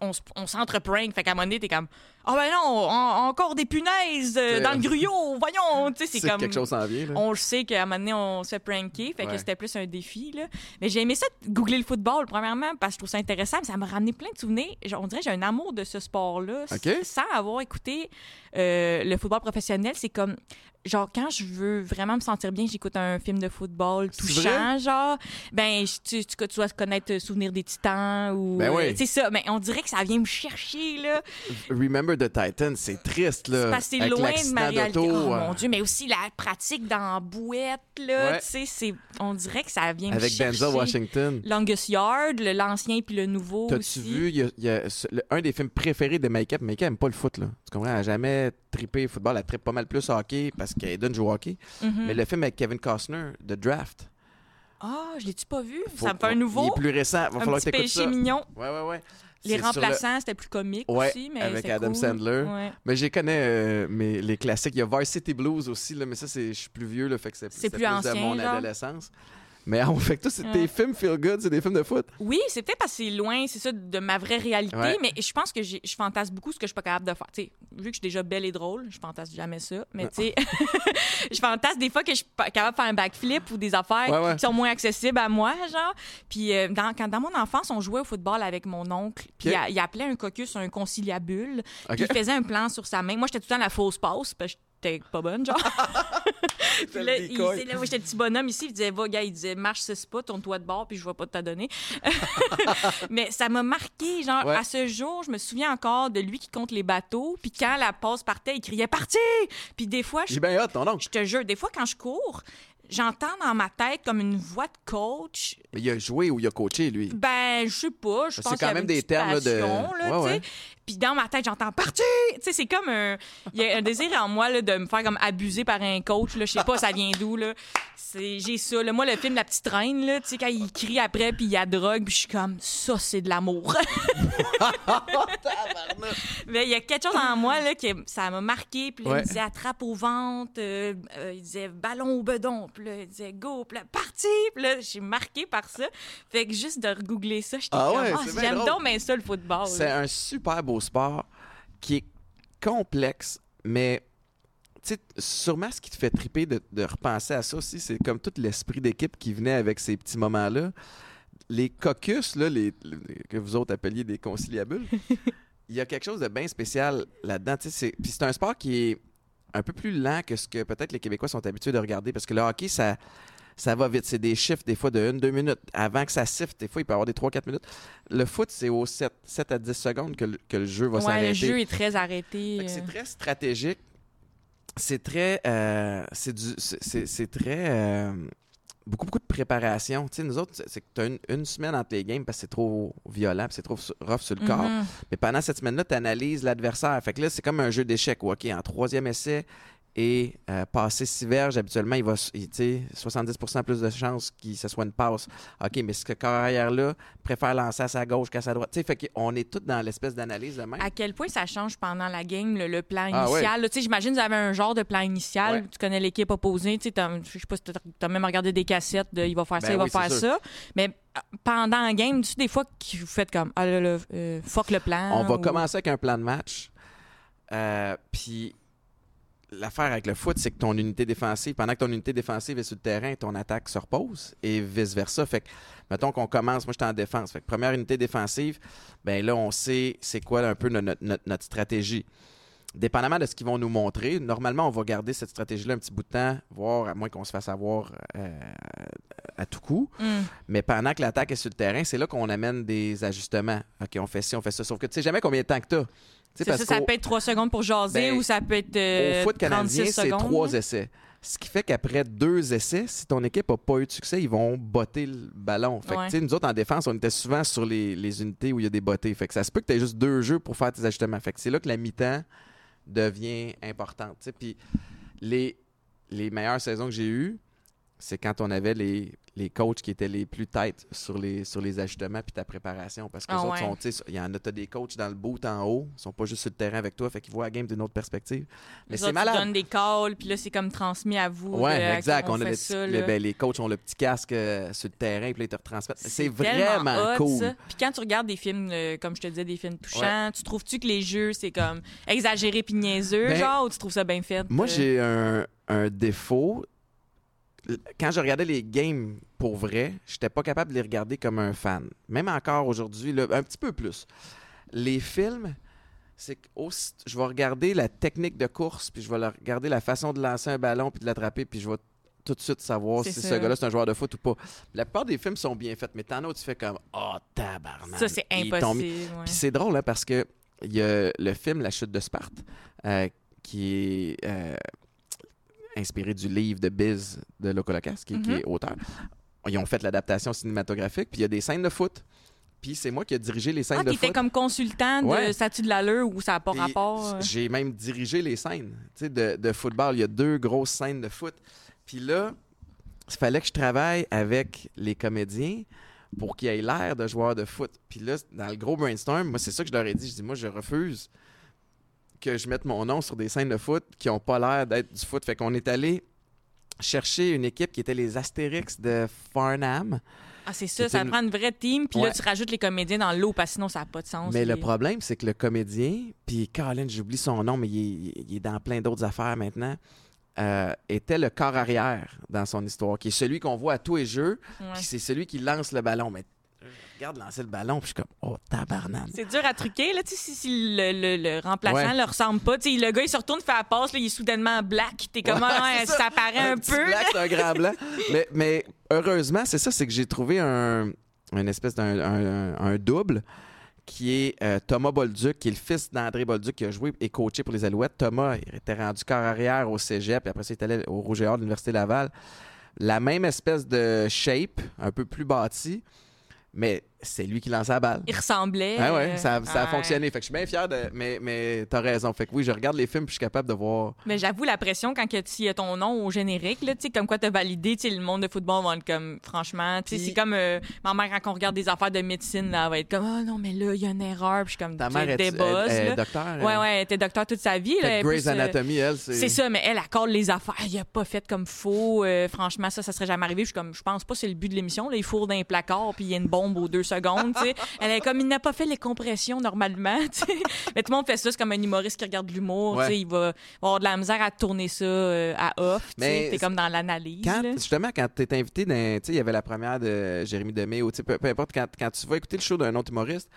On, s'entre-prank. Fait qu'à un moment donné, t'es comme. Ah ben non, en- encore des punaises euh, dans le gruyot, voyons. Tu sais, C'est comme. quelque chose s'en vient, là. On le sait qu'à un moment donné, on se fait pranker. Fait que c'était plus un défi. Là. Mais j'ai aimé ça, googler le football, premièrement, parce que je trouve ça intéressant. Mais ça m'a ramené plein de souvenirs. On dirait que j'ai un amour de ce sport-là. Sans avoir écouté euh, le football professionnel, c'est comme. Genre, quand je veux vraiment me sentir bien, j'écoute un film de football touchant, genre. Ben, je- tu, tu, tu dois connaître euh, Souvenir des Titans ou. Ben oui. C'est ça. Mais on dirait que ça vient me chercher, là. Remember the Titan, c'est triste, là. C'est parce que c'est Avec loin de ma réalité. Oh euh, mon Dieu, mais aussi la pratique dans la bouette, là. Ouais. Tu sais, on dirait que ça vient me Avec chercher. Denzel Washington. Longest Yard, le- l'ancien puis le nouveau T'as-tu vu, y a, y a un des films préférés de Make-up. Make-up aime pas le foot, là. Tu comprends? Elle a jamais trippé football. Elle trippe pas mal plus hockey parce qu'Aiden joue au hockey. Mhm. Mais le film avec Kevin Costner, The Draft. Ah, je l'ai-tu pas vu? faut ça me fait un nouveau. Il est plus récent. Va un falloir petit que péché ça. mignon. Ouais, ouais, ouais. Les le- remplaçants, c'était plus comique Ouais, aussi, mais avec Adam cool. Sandler. Ouais. Mais j'ai connais euh, mes- les classiques. Il y a Varsity Blues aussi, là, mais ça, c'est, je suis plus vieux, là, fait que c'est, c'était plus ancien, de mon genre? adolescence. Mais on fait que toi, c'est tes Ouais. films feel good, c'est des films de foot. Oui, c'est peut-être parce que c'est loin, c'est ça, de ma vraie réalité, Ouais. mais je pense que je fantasme beaucoup ce que je suis pas capable de faire. Tu sais, vu que je suis déjà belle et drôle, je fantasme jamais ça, mais tu sais, je fantasme des fois que je suis capable de faire un backflip ou des affaires Ouais, ouais. qui sont moins accessibles à moi, genre. Puis euh, dans, quand, dans mon enfance, on jouait au football avec mon oncle, puis il, il appelait un cocus un conciliabule, OK? puis il faisait un plan sur sa main. Moi, j'étais tout le temps la fausse passe, parce que j'étais pas bonne, genre. Puis là, il, là, moi, j'étais le petit bonhomme ici, il disait, va, gars, il disait, marche ce pas, tourne-toi de bord, puis je vais pas te donner. Mais ça m'a marqué, genre, Ouais. à ce jour, je me souviens encore de lui qui compte les bateaux, puis quand la passe partait, il criait, parti! Puis des fois, je, bien je te jure, des fois, quand je cours, j'entends dans ma tête comme une voix de coach. Mais il a joué ou il a coaché, lui? Ben, je sais pas, je C'est pense quand qu'il y avait même des termes, de- là, Ouais, ouais. Puis dans ma tête, j'entends parti. Tu sais, c'est comme un il y a un désir en moi là, de me faire comme abuser par un coach là, je sais pas ça vient d'où là. C'est j'ai ça là. Moi le film La petite reine là, tu sais quand il crie après puis il y a drogue, puis je suis comme ça c'est de l'amour. Mais il y a quelque chose en moi là qui ça m'a marqué, puis Ouais. il disait attrape au ventre, euh, euh, il disait ballon au bedon, puis là, il disait go, puis là parti, puis là j'ai marqué par ça. Fait que juste de regoogler ça, j'étais Ah comme ouais, bien j'aime donc bien ça le football. C'est un super beau sport qui est complexe, mais tu sais, sûrement ce qui te fait triper de, de repenser à ça aussi, c'est comme tout l'esprit d'équipe qui venait avec ces petits moments-là. Les caucus, là, les, les- que vous autres appeliez des conciliabules, il y a quelque chose de bien spécial là-dedans. c'est- Puis c'est un sport qui est un peu plus lent que ce que peut-être les Québécois sont habitués de regarder parce que le hockey, ça, ça va vite. C'est des chiffres, des fois, de 1-2 minutes. Avant que ça siffle, des fois, il peut y avoir des 3-4 minutes. Le foot, c'est aux 7, 7 à 10 secondes que le, que le jeu va Ouais, s'arrêter. le jeu est très arrêté. Que euh. C'est très stratégique. C'est très. euh, c'est du. c'est- C'est c'est très. euh, beaucoup, beaucoup de préparation. Tu sais, nous autres, c'est- que tu as une, une semaine entre les games parce que c'est trop violent, c'est trop rough sur le corps. Mhm. Mais pendant cette semaine-là, tu analyses l'adversaire. Fait que là, c'est comme un jeu d'échecs. OK, en troisième essai et euh, passer six verges, habituellement, il va, il- tu sais, 70% plus de chances qu'il ce soit une passe. OK, mais ce que carrière-là préfère lancer à sa gauche qu'à sa droite. Tu sais, fait qu'on est tous dans l'espèce d'analyse de même. À quel point ça change pendant la game, le, le plan Ah, initial? sais, J'imagine que vous avez un genre de plan initial Ouais. où tu connais l'équipe opposée. Tu sais, t'as- Je sais pas si tu as même regardé des cassettes de il va faire ça, Ben il va oui, faire sûr. ça. Mais euh, pendant la game, tu sais, des fois, que vous faites comme ah là là, euh, fuck le plan. On va ou- commencer avec un plan de match. Euh, Puis l'affaire avec le foot, c'est que ton unité défensive, pendant que ton unité défensive est sur le terrain, ton attaque se repose et vice-versa. Fait que, mettons qu'on commence, moi j'étais en défense. Fait que première unité défensive, ben là, on sait c'est quoi un peu no- notre, notre- notre stratégie. Dépendamment de ce qu'ils vont nous montrer, normalement, on va garder cette stratégie-là un petit bout de temps, voire à moins qu'on se fasse avoir euh, à tout coup. Hum. Mais pendant que l'attaque est sur le terrain, c'est là qu'on amène des ajustements. OK, on fait ci, on fait ça. Sauf que tu sais jamais combien de temps que tu as. Ça, ça peut être trois secondes pour jaser Ben, ou ça peut être euh, Au foot 36 canadien, c'est trois essais. Ce qui fait qu'après deux essais, si ton équipe n'a pas eu de succès, ils vont botter le ballon. Fait Ouais. nous autres, en défense, on était souvent sur les, les unités où il y a des bottées. Fait que ça se peut que tu aies juste deux jeux pour faire tes ajustements. Fait que c'est là que la mi-temps devient importante. Puis les, les meilleures saisons que j'ai eues, c'est quand on avait les, les coachs qui étaient les plus têtes sur les, sur les ajustements puis ta préparation. Parce que Ah les autres ouais. sont, tu sais, il y en a, t'as des coachs dans le bout en haut, ils sont pas juste sur le terrain avec toi, fait qu'ils voient la game d'une autre perspective. Mais Les c'est autres, ils malade. donnent des calls, puis là, c'est comme transmis à vous. Ouais, de- exact. on, On, a fait le ça, le- ben, les coachs ont le petit casque euh, sur le terrain, puis là, ils te retransmettent. C'est vraiment hot, cool. Puis quand tu regardes des films, euh, comme je te disais, des films touchants, tu trouves-tu que les jeux, c'est comme exagéré puis niaiseux, Ben, genre, ou tu trouves ça bien fait? Moi, euh? j'ai un, un défaut. Quand je regardais les games pour vrai, j'étais pas capable de les regarder comme un fan. Même encore aujourd'hui, un petit peu plus. Les films, c'est que aussi- je vais regarder la technique de course, puis je vais regarder la façon de lancer un ballon puis de l'attraper, puis je vais tout de suite savoir si ça. ce gars-là c'est un joueur de foot ou pas. La plupart des films sont bien faits, mais t'en as où tu fais comme oh tabarnak. Ça, c'est impossible. ouais. puis c'est drôle, hein, parce que il y a le film La chute de Sparte, euh, qui est euh, inspiré du livre de Biz de Locolocas, qui, qui Mhm. est auteur. Ils ont fait l'adaptation cinématographique, puis il y a des scènes de foot. Puis c'est moi qui ai dirigé les scènes Ah, de foot. comme consultant de Ouais. statut de l'allure où ça n'a pas rapport. euh? J'ai même dirigé les scènes de, de football. Il y a deux grosses scènes de foot. Puis là, il fallait que je travaille avec les comédiens pour qu'ils aient l'air de joueurs de foot. Puis là, dans le gros brainstorm, moi, c'est ça que je leur ai dit. Je dis, moi, je refuse que je mette mon nom sur des scènes de foot qui n'ont pas l'air d'être du foot. Fait qu'on est allé chercher une équipe qui était les Astérix de Farnham. Ah, c'est ça, ça une- prend une vraie team, puis là, tu rajoutes les comédiens dans l'eau, parce que sinon, ça n'a pas de sens. Mais le problème, c'est que le comédien, puis Colin, j'oublie son nom, mais il est, il est dans plein d'autres affaires maintenant, euh, était le corps arrière dans son histoire, qui est celui qu'on voit à tous les jeux, Ouais. puis c'est celui qui lance le ballon. Mais regarde lancer le ballon, puis je suis comme, oh, tabarnane. C'est dur à truquer, là, tu sais, si, si le, le- le remplaçant Ouais. ne ressemble pas. Tu sais, le gars, il se retourne, fait la passe, là, il est soudainement black. T'es comme, Ouais, ah, ça. ça paraît un, petit peu. black, c'est un grand blanc. mais, mais heureusement, c'est ça, c'est que j'ai trouvé un, une espèce d'un un, un- un double qui est euh, Thomas Bolduc, qui est le fils d'André Bolduc, qui a joué et coaché pour les Alouettes. Thomas il était rendu corps arrière au cégep, puis après ça, il est allé au Rouge et Or de l'Université Laval. La même espèce de shape, un peu plus bâti, mais c'est lui qui lance la balle. Il ressemblait. Ah ouais, euh, ça, ça a ouais. fonctionné. Fait que je suis bien fier de. Mais, mais t'as raison. Fait que oui, je regarde les films puis je suis capable de voir. Mais j'avoue la pression quand que tu y as ton nom au générique, là, tu sais, comme quoi t'as validé, tu le monde de football va être comme, franchement, tu sais, Puis- c'est comme euh, ma mère quand on regarde des affaires de médecine, là, elle va être comme, oh non, mais là, il y a une erreur, puis je suis comme, Ta mère est là. docteur. Ouais, elle? ouais, elle était docteur toute sa vie. Là, Grey's euh, Anatomy, elle, c'est. C'est ça, mais elle accorde les affaires. Il a pas fait comme faux. Euh, franchement, ça, ça serait jamais arrivé. Je suis comme, je pense pas que c'est le but de l'émission. Là, il fourre dans un placard puis il y a une bombe aux deux secondes. Elle est comme, il n'a pas fait les compressions normalement. mais tout le monde fait ça. C'est comme un humoriste qui regarde de l'humour. Ouais. Il va, avoir de la misère à tourner ça euh, à off. T'es comme dans l'analyse. Justement, quand tu es invité, dans, il y avait la première de Jérémy Demé, ou peu, peu importe, quand, quand tu vas écouter le show d'un autre humoriste,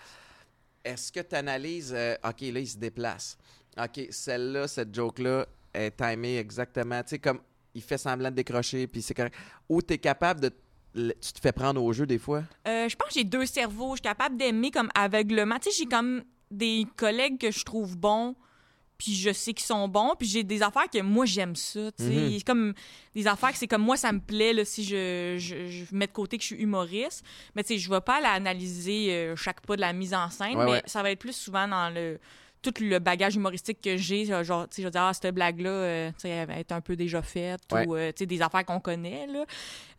est-ce que tu analyses, euh, OK, là, il se déplace. OK, celle-là, cette joke-là est timée exactement. Tu sais, comme il fait semblant de décrocher, puis c'est correct. Ou tu es capable de. Tu te fais prendre au jeu des fois? Euh, je pense que j'ai deux cerveaux. Je suis capable d'aimer comme aveuglement. Tu sais, j'ai comme des collègues que je trouve bons, puis je sais qu'ils sont bons, puis j'ai des affaires que moi, j'aime ça. Tu sais, Mhm. Comme des affaires que c'est comme moi, ça me plaît là, si je, je, je mets de côté que je suis humoriste. Mais tu sais, je vais pas aller analyser euh, chaque pas de la mise en scène, Ouais, mais ouais. ça va être plus souvent dans le tout le bagage humoristique que j'ai, genre, tu sais, je vais dire, ah, cette blague-là, euh, tu sais, elle va être un peu déjà faite, Ouais. ou, euh, tu sais, des affaires qu'on connaît, là.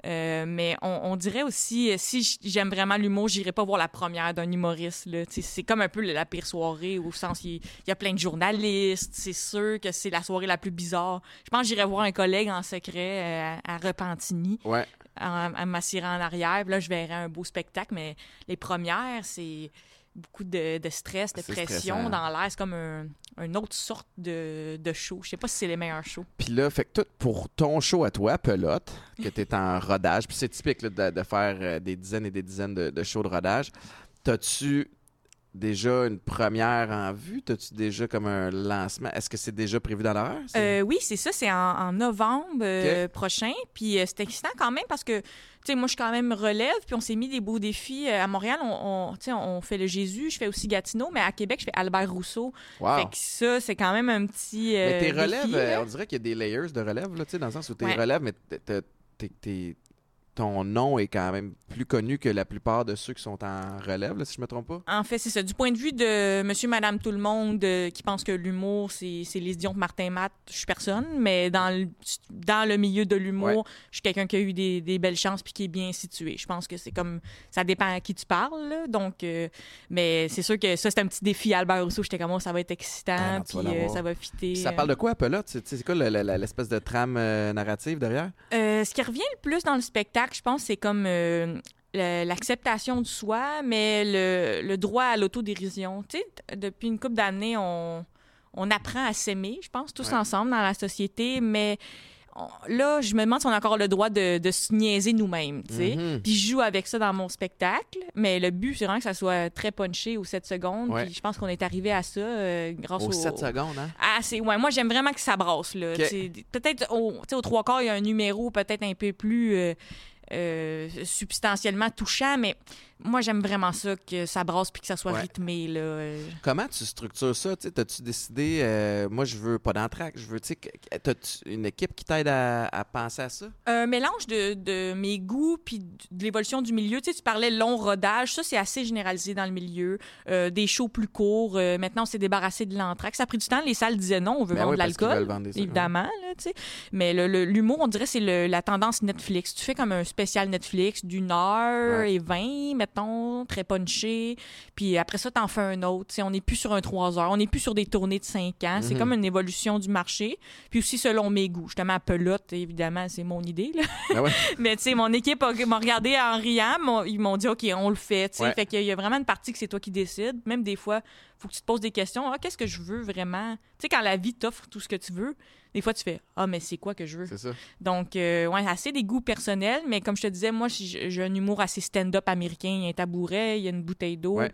Euh, mais on, on dirait aussi, si j'aime vraiment l'humour, j'irai pas voir la première d'un humoriste. Là. Tu sais, C'est comme un peu la pire soirée, au sens il il y a plein de journalistes, c'est sûr que c'est la soirée la plus bizarre. Je pense que j'irai voir un collègue en secret euh, à Repentigny, Ouais. en, en m'assirant en arrière. Puis là, je verrai un beau spectacle, mais les premières, c'est beaucoup de, de stress, de pression stressant. dans l'air. C'est comme un, une autre sorte de, de show. Je sais pas si c'est les meilleurs shows. Puis là, fait que tout pour ton show à toi, Pelote, que tu es en rodage, puis c'est typique là, de, de faire euh, des dizaines et des dizaines de, de shows de rodage. T'as-tu déjà une première en vue? T'as-tu déjà comme un lancement? Est-ce que c'est déjà prévu dans l'heure? Euh, oui, c'est ça. C'est en, en novembre euh, prochain. Puis euh, c'est excitant quand même parce que, tu sais, moi, je suis quand même relève. Puis on s'est mis des beaux défis. À Montréal, on, on, fait le Jésus. Je fais aussi Gatineau. Mais à Québec, je fais Albert Rousseau. wow. Fait que ça, c'est quand même un petit. Mais tes relèves, on dirait qu'il y a des layers de relèves, là, tu sais, dans le sens où tes Ouais. relèves, mais t'es- ton nom est quand même plus connu que la plupart de ceux qui sont en relève, là, si je me trompe pas? En fait, c'est ça. Du point de vue de monsieur, madame, tout le monde euh, qui pense que l'humour, c'est les de Martin Matt, je suis personne. Mais dans le, dans le milieu de l'humour, Ouais. je suis quelqu'un qui a eu des, des belles chances puis qui est bien situé. Je pense que c'est comme. Ça dépend à qui tu parles. là. Donc, euh, mais c'est sûr que ça, c'est un petit défi. Albert Rousseau, j'étais comme, oh, ça va être Ah excitant tu puis euh, ça va fitter. Puis ça parle de quoi, Pelote? C'est c'est quoi le- le- le- l'espèce de trame narrative derrière? Ce qui revient le plus dans le spectacle, je pense, c'est comme euh, l'acceptation de soi, mais le, le droit à l'autodérision. Tu sais, depuis une couple d'années, on, on apprend à s'aimer, je pense, tous Ouais. ensemble dans la société, mais on- là, je me demande si on a encore le droit de, de se niaiser nous-mêmes, tu sais. Mhm. Puis je joue avec ça dans mon spectacle, mais le but, c'est vraiment que ça soit très punché aux 7 secondes. Ouais. Puis je pense qu'on est arrivé à ça euh, grâce Aux au... 7 secondes, hein? Ah, c'est ouais, moi j'aime vraiment que ça brasse là. Peut-être au, tu sais, aux trois quarts il y a un numéro peut-être un peu plus euh, substantiellement touchant, mais moi j'aime vraiment ça que ça brasse puis que ça soit Ouais. rythmé là. Comment tu structures ça? T'as-tu décidé, euh, moi je veux pas d'entraque, je veux, tu sais, une équipe qui t'aide à, à penser à ça? Un mélange de, de mes goûts puis de l'évolution du milieu. Tu parlais long rodage, ça c'est assez généralisé dans le milieu. Euh, des shows plus courts. euh, maintenant on s'est débarrassé de l'entraque. Ça a pris du temps. Les salles disaient non, on veut Ben vendre oui, de l'alcool. évidemment, là, tu sais. Mais l'humour, on dirait, c'est la tendance Netflix. Tu fais comme un spécial Netflix d'une heure Ouais. et vingt, mettons, très punché. Puis après ça, t'en fais un autre. On n'est plus sur un trois heures. On n'est plus sur des tournées de cinq ans. C'est Mhm. comme une évolution du marché. Puis aussi selon mes goûts. Justement, à pelote, évidemment, c'est mon idée, là. Ben ouais. Mais tu sais, mon équipe m'a regardé en riant. Ils m'ont dit, OK, on le fait. Ouais. Fait qu'il y a vraiment une partie que c'est toi qui décides. Même des fois, faut que tu te poses des questions. Ah, qu'est-ce que je veux vraiment? Tu sais, quand la vie t'offre tout ce que tu veux, des fois, tu fais, ah, mais c'est quoi que je veux? C'est ça. Donc, euh, ouais, assez des goûts personnels. Mais comme je te disais, moi, j'ai un humour assez stand-up américain. Il y a un tabouret, il y a une bouteille d'eau. Ouais.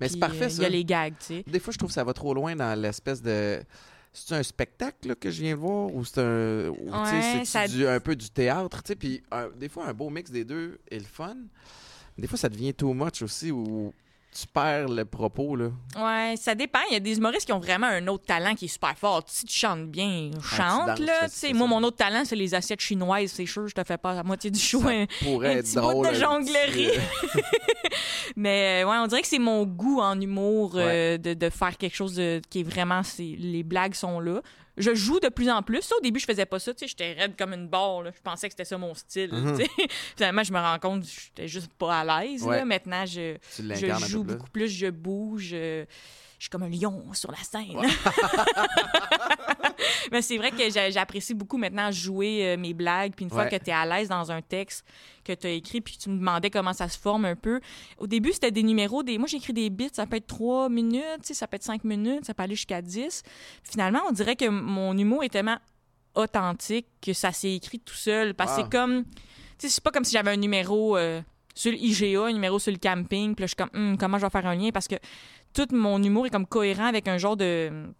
Mais c'est parfait, euh, ça. Il y a les gags, tu sais. Des fois, je trouve que ça va trop loin dans l'espèce de. C'est un spectacle là, que je viens de voir ou c'est un. ou, tu sais, Ouais, ça- du- un peu du théâtre, tu sais? Puis des fois, un beau mix des deux est le fun. Des fois, ça devient too much aussi où tu perds le propos, là. Ouais, ça dépend. Il y a des humoristes qui ont vraiment un autre talent qui est super fort. Si tu chantes bien, Ah, chante, danses, là. moi, mon autre talent, c'est les assiettes chinoises. C'est sûr, je te fais pas la moitié du show. Ça pourrait un être petit bout drôle. de un petit, jonglerie. euh, Mais euh, ouais, on dirait que c'est mon goût en humour euh, de, de faire quelque chose de- qui est vraiment... Les blagues sont là. Je joue de plus en plus. Ça, au début, je faisais pas ça. J'étais raide comme une barre. là. Je pensais que c'était ça mon style. Sais. Finalement, je me rends compte que j'étais juste pas à l'aise. Ouais. Maintenant, je, je joue beaucoup plus, je bouge. euh, je suis comme un lion sur la scène. Mais c'est vrai que j'a- j'apprécie beaucoup maintenant jouer euh, mes blagues. Puis une fois Ouais. que tu es à l'aise dans un texte que tu as écrit, puis tu me demandais comment ça se forme un peu. Au début, c'était des numéros. Des... Moi, j'écris des bits. Ça peut être 3 minutes, ça peut être 5 minutes, ça peut aller jusqu'à 10. Finalement, on dirait que mon humour est tellement authentique que ça s'est écrit tout seul. Parce que Wow. c'est comme. Tu sais, c'est pas comme si j'avais un numéro. euh, sur le IGA, un numéro sur le camping. Puis là, je suis comme, Hum, comment je vais faire un lien? Parce que tout mon humour est comme cohérent avec un genre de hum,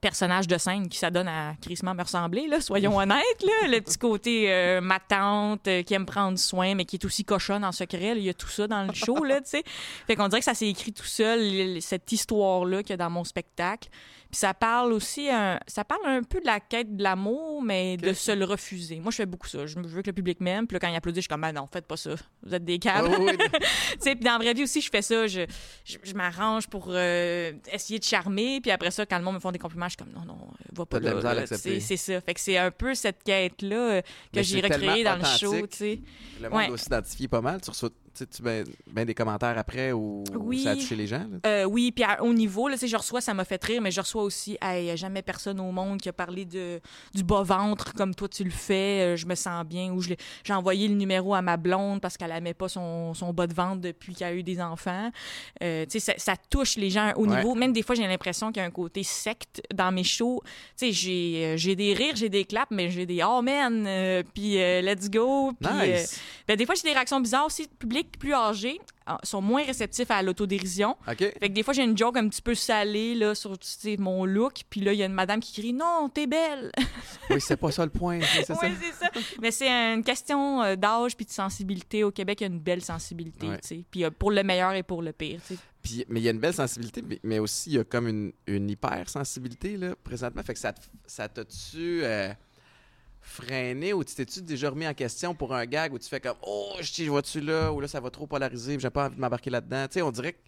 personnage de scène qui s'adonne à crissement me ressembler, là, soyons honnêtes. Là. Le petit côté euh, ma tante euh, qui aime prendre soin, mais qui est aussi cochonne en secret. Il y a tout ça dans le show, là, tu sais. Fait qu'on dirait que ça s'est écrit tout seul, cette histoire-là qu'il y a dans mon spectacle. Puis ça parle aussi, un- ça parle un peu de la quête de l'amour, mais de se le refuser. Moi, je fais beaucoup ça. Je veux que le public m'aime. Puis là, quand il applaudit, je suis comme, ah non, faites pas ça. Vous êtes des câbles. Ah oui. Tu sais, puis dans la vraie vie aussi, je fais ça. Je, je, je m'arrange pour euh, essayer de charmer. Puis après ça, quand le monde me font des compliments, je suis comme non, non, euh, va pas là. là. C'est ça. Fait que c'est un peu cette quête-là euh, que j'ai recréée dans le show, tu sais. Le monde Ouais. s'identifier pas mal. Tu reçois tu ben, ben des commentaires après ou Oui. ça a touché les gens. Euh, oui, puis au niveau, là, je reçois, ça m'a fait rire, mais je reçois aussi, il n'y a jamais personne au monde qui a parlé de, du bas-ventre comme toi tu le fais, euh, je me sens bien, ou j'ai envoyé le numéro à ma blonde parce qu'elle n'aimait pas son, son bas de ventre depuis qu'elle a eu des enfants. Euh, tu sais, ça, ça touche les gens au Ouais. niveau, même des fois, j'ai l'impression qu'il y a un côté secte dans mes shows. Tu sais, j'ai euh, j'ai des rires, j'ai des claps, mais j'ai des « oh man euh, puis let's go », puis... Nice. ben, des fois, j'ai des réactions bizarres aussi. Le public plus âgé sont moins réceptifs à l'autodérision. Fait que des fois, j'ai une joke un petit peu salée là, sur tu sais, mon look. Puis là, il y a une madame qui crie Non, t'es belle. Oui, c'est pas ça le point. C'est ça. oui, c'est ça. Mais c'est une question euh, d'âge puis de sensibilité. Au Québec, il y a une belle sensibilité. Ouais. tu sais. Puis euh, pour le meilleur et pour le pire. tu sais. Puis, mais il y a une belle sensibilité, mais- mais aussi il y a comme une, une hypersensibilité là, présentement. Fait que ça, te- ça t'a-tu euh, freiné ou tu t'es-tu déjà remis en question pour un gag où tu fais comme Oh, je vois-tu là, ou là ça va trop polariser, j'ai pas envie de m'embarquer là-dedans? Tu sais, on dirait que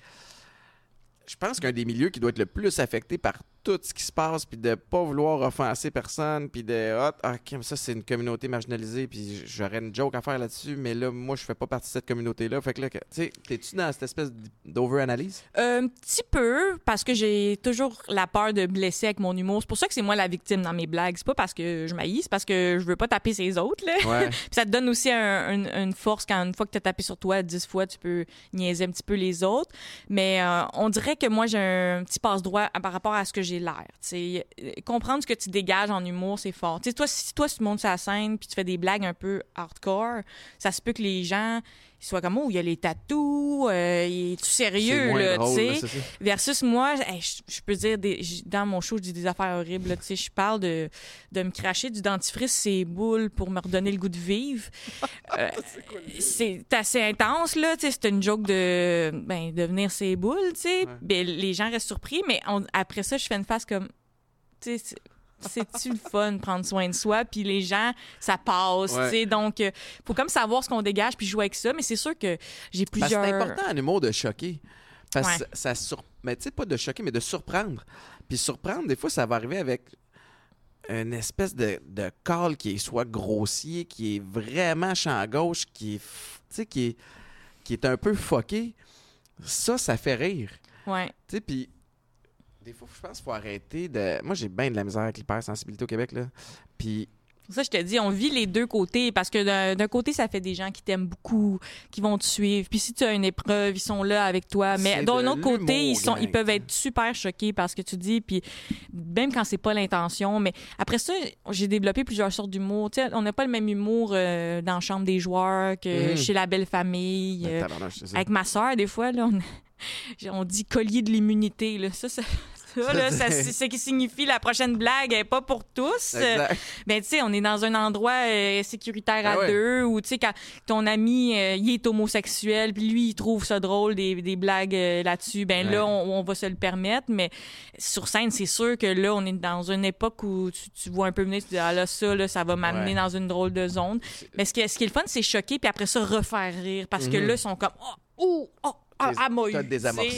je pense qu'un des milieux qui doit être le plus affecté par tout ce qui se passe, puis de pas vouloir offenser personne, puis de ah, ah, ok, ça c'est une communauté marginalisée, puis j'aurais une joke à faire là-dessus, mais là moi je fais pas partie de cette communauté-là. Fait que là, que- tu sais, t'es-tu dans cette espèce d'over-analyse? Euh, un petit peu, parce que j'ai toujours la peur de blesser avec mon humour. C'est pour ça que c'est moi la victime dans mes blagues. C'est pas parce que je maïs, c'est parce que je veux pas taper ses autres. Là. Ouais. Puis ça te donne aussi un- une- une force quand une fois que tu as tapé sur toi dix fois, tu peux niaiser un petit peu les autres. Mais euh, on dirait que moi, j'ai un petit passe-droit par rapport à ce que j'ai l'air. Euh, comprendre ce que tu dégages en humour, c'est fort. Tu sais, toi, si toi, tu montes sur la scène puis tu fais des blagues un peu hardcore, ça se peut que les gens ils soient comme, oh, il y a les tatous, euh, il est tout C'est sérieux, là, drôle, tu là, c'est. Versus moi, hey, je, je peux dire, des, dans mon show, je dis des affaires horribles. là, Tu sais, je parle de, de me cracher du dentifrice ses boules pour me redonner le goût de vivre. Euh, c'est assez intense, là. Tu sais, c'est une joke de, ben, de venir ses boules, tu sais. Ouais. Ben, les gens restent surpris, mais on- après ça, je fais une face comme, tu sais, c'est- c'est-tu le fun prendre soin de soi? Puis les gens ça passe Ouais. tu sais donc euh, faut comme savoir ce qu'on dégage puis jouer avec ça mais c'est sûr que j'ai plusieurs c'est important en humour de choquer. Parce Ouais. que ça sur... Mais tu sais, pas de choquer, mais de surprendre. Puis surprendre, des fois, ça va arriver avec une espèce de, de call qui est soit grossier, qui est vraiment champ gauche, qui est, qui est, qui est un peu fucké. Ça, ça fait rire. ouais Tu sais, puis des fois, je pense qu'il faut arrêter de... Moi, j'ai bien de la misère avec l'hypersensibilité au Québec, là. Puis Pour ça, je te dis, on vit les deux côtés parce que d'un côté, ça fait des gens qui t'aiment beaucoup, qui vont te suivre. Puis si tu as une épreuve, ils sont là avec toi. Mais d'un autre côté, ils sont, ils peuvent être super choqués par ce que tu dis. Puis même quand c'est pas l'intention. Mais après ça, j'ai développé plusieurs sortes d'humour. Tu sais, on n'a pas le même humour euh, dans la chambre des joueurs que Mhm. chez la belle famille. ben, euh, avec ma soeur, des fois, là, on, on dit collier de l'immunité. Ça, ça, ça, là, ça, c'est ce qui signifie la prochaine blague n'est pas pour tous. Exact. Ben, tu sais, on est dans un endroit euh, sécuritaire à Ah ouais. deux où, tu sais, quand ton ami, euh, il est homosexuel, puis lui, il trouve ça drôle, des, des blagues euh, là-dessus, ben Ouais. là, on, on va se le permettre. Mais sur scène, c'est sûr que là, on est dans une époque où tu, tu vois un peu venir, tu dis, ah là, ça, là, ça va m'amener Ouais. dans une drôle de zone. Mais ce qui, est- ce qui est le fun, c'est choquer, puis après ça, refaire rire. Parce que Mhm. là, ils sont comme, oh, oh, oh. Ah,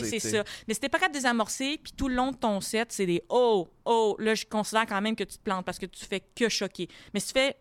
C'est- ça. Mais t'es pas capable de désamorcer, puis tout le long de ton set, c'est des oh, oh, là, je considère quand même que tu te plantes parce que tu fais que choquer. Mais si tu fais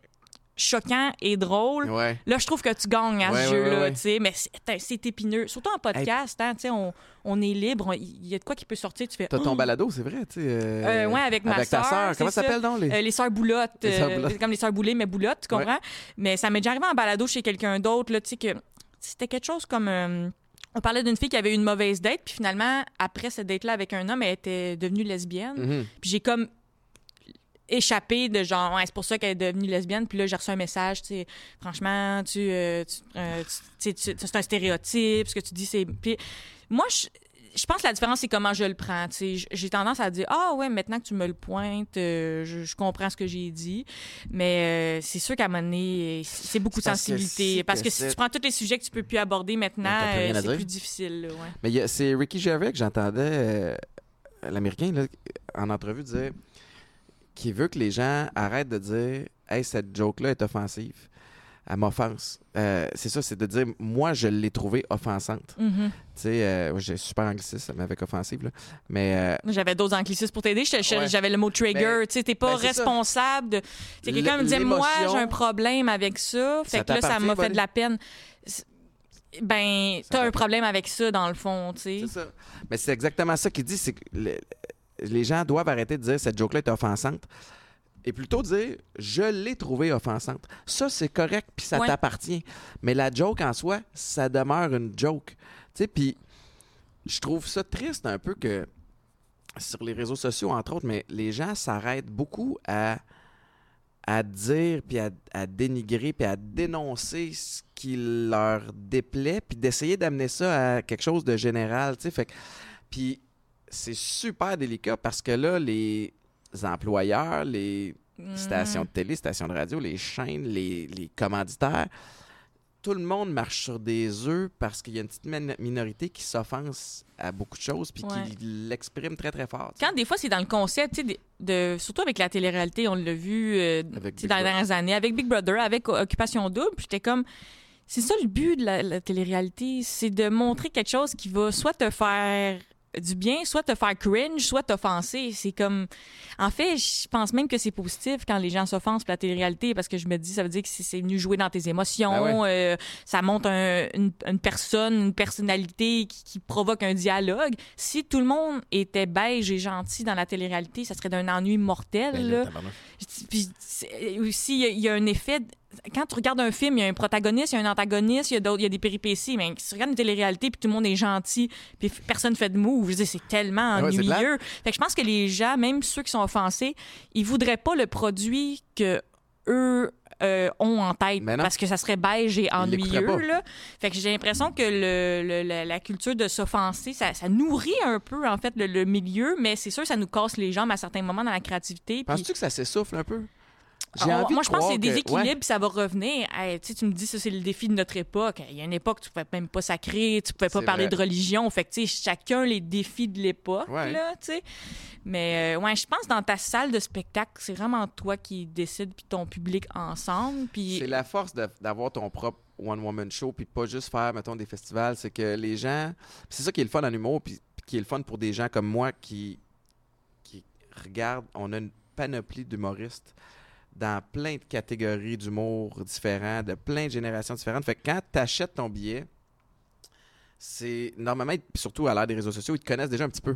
choquant et drôle, Ouais. là, je trouve que tu gagnes à Ouais, ce jeu-là, ouais, tu sais. Mais c'est épineux. Surtout en podcast, hein, tu sais, on, on est libre. Il y a de quoi qui peut sortir, tu fais. T'as ton Oh! balado, c'est vrai, tu sais. euh, Euh, ouais, avec ma Avec ta sœur, sœur. Comment ça s'appelle donc les... Euh, les sœurs boulottes, c'est comme les sœurs boulées, mais boulottes, tu comprends? Mais ça m'est déjà arrivé en balado chez quelqu'un d'autre, là, tu sais, que c'était quelque chose comme. On parlait d'une fille qui avait eu une mauvaise date, puis finalement, après cette date-là avec un homme, elle était devenue lesbienne. Mhm. Puis j'ai comme échappé de genre, ouais, c'est pour ça qu'elle est devenue lesbienne. Puis là, j'ai reçu un message, tu sais, franchement, tu, euh, tu- euh, tu- c'est un stéréotype, ce que tu dis, c'est. Puis moi, je, je pense que la différence, c'est comment je le prends. tu sais. J- J'ai tendance à dire, ah ouais, maintenant que tu me le pointes, euh, je, je comprends ce que j'ai dit. Mais euh, c'est sûr qu'à un moment donné, c'est beaucoup de C'est parce que sensibilité. si Parce que si tu prends tous les sujets que tu peux plus aborder maintenant, euh, c'est plus difficile. là, ouais. Mais c'est Ricky Gervais que j'entendais, l'Américain, en entrevue, dire qu'il veut que les gens arrêtent de dire Hey, cette joke-là est offensive. Elle m'offense. Euh, c'est ça, c'est de dire Moi, je l'ai trouvée offensante. Mhm. Tu sais, euh, j'ai super anglicisme avec offensive, là. Mais euh, J'avais d'autres anglicismes pour t'aider. Ouais. J'avais le mot trigger. Ben, tu sais, t'es pas ben, ça. responsable de. Tu sais, quelqu'un me disait, moi, j'ai un problème avec ça. Fait Ça que là, ça m'a fait de la peine. Ben, Ça t'as un problème avec ça, dans le fond, tu sais. c'est ça. Mais c'est exactement ça qu'il dit c'est que le- les gens doivent arrêter de dire cette joke-là est offensante. Et plutôt dire je l'ai trouvée offensante. Ça, c'est correct, puis ça Ouais. t'appartient. Mais la joke en soi, ça demeure une joke. Tu sais, puis je trouve ça triste un peu que sur les réseaux sociaux, entre autres, mais les gens s'arrêtent beaucoup à, à dire, puis à, à dénigrer, puis à dénoncer ce qui leur déplaît, puis d'essayer d'amener ça à quelque chose de général. tu sais. Fait que- Puis c'est super délicat parce que là, les employeurs, les Mhm. stations de télé, stations de radio, les chaînes, les, les commanditaires, tout le monde marche sur des œufs parce qu'il y a une petite min- minorité qui s'offense à beaucoup de choses puis Ouais. qui l'exprime très très fort. Quand des fois, c'est dans le concept, de, surtout avec la télé-réalité, on l'a vu euh, dans les dernières années, avec Big Brother, avec Occupation Double, puis j'étais comme. C'est ça le but de la, la télé-réalité, c'est de montrer quelque chose qui va soit te faire du bien, soit te faire cringe, soit t'offenser. C'est comme. En fait, je pense même que c'est positif quand les gens s'offensent pour la télé-réalité parce que je me dis, ça veut dire que c'est venu jouer dans tes émotions. Ben euh, ça montre un- une, une personne, une personnalité qui, qui provoque un dialogue. Si tout le monde était beige et gentil dans la télé-réalité, ça serait d'un ennui mortel. Ben là. là, tabarnak. Puis aussi, il y a- il y, a un effet. Quand tu regardes un film, il y a un protagoniste, il y a un antagoniste, il y a, d'autres- il y a des péripéties. Mais si tu regardes une télé-réalité, puis tout le monde est gentil, puis personne fait de move, je c'est tellement Ah ouais, ennuyeux. fait que je pense que les gens, même ceux qui sont offensés, ils voudraient pas le produit que eux euh, ont en tête parce que ça serait beige et ennuyeux. Là. Fait que j'ai l'impression que le, le- la, la culture de s'offenser, ça, ça nourrit un peu en fait le, le milieu, mais c'est sûr que ça nous casse les jambes à certains moments dans la créativité. Penses-tu que ça s'essouffle un peu? On- envie de moi, je pense que c'est des équilibres, ouais. ça va revenir. Hey, tu me dis, ça, c'est le défi de notre époque. Il y a une époque, tu pouvais même pas sacrer, tu pouvais pas C'est parler vrai. de religion. Fait que, tu sais, chacun les défis de l'époque, Ouais. là. Mais, euh, ouais, je pense dans ta salle de spectacle, c'est vraiment toi qui décides, puis ton public ensemble. Puis, C'est la force de- d'avoir ton propre one-woman show, puis pas juste faire, mettons, des festivals. C'est que les gens. C'est ça qui est le fun en humour, puis puis qui est le fun pour des gens comme moi qui, qui regardent. On a une panoplie d'humoristes dans plein de catégories d'humour différents, de plein de générations différentes. Fait que quand tu achètes ton billet, c'est normalement, surtout à l'ère des réseaux sociaux, ils te connaissent déjà un petit peu.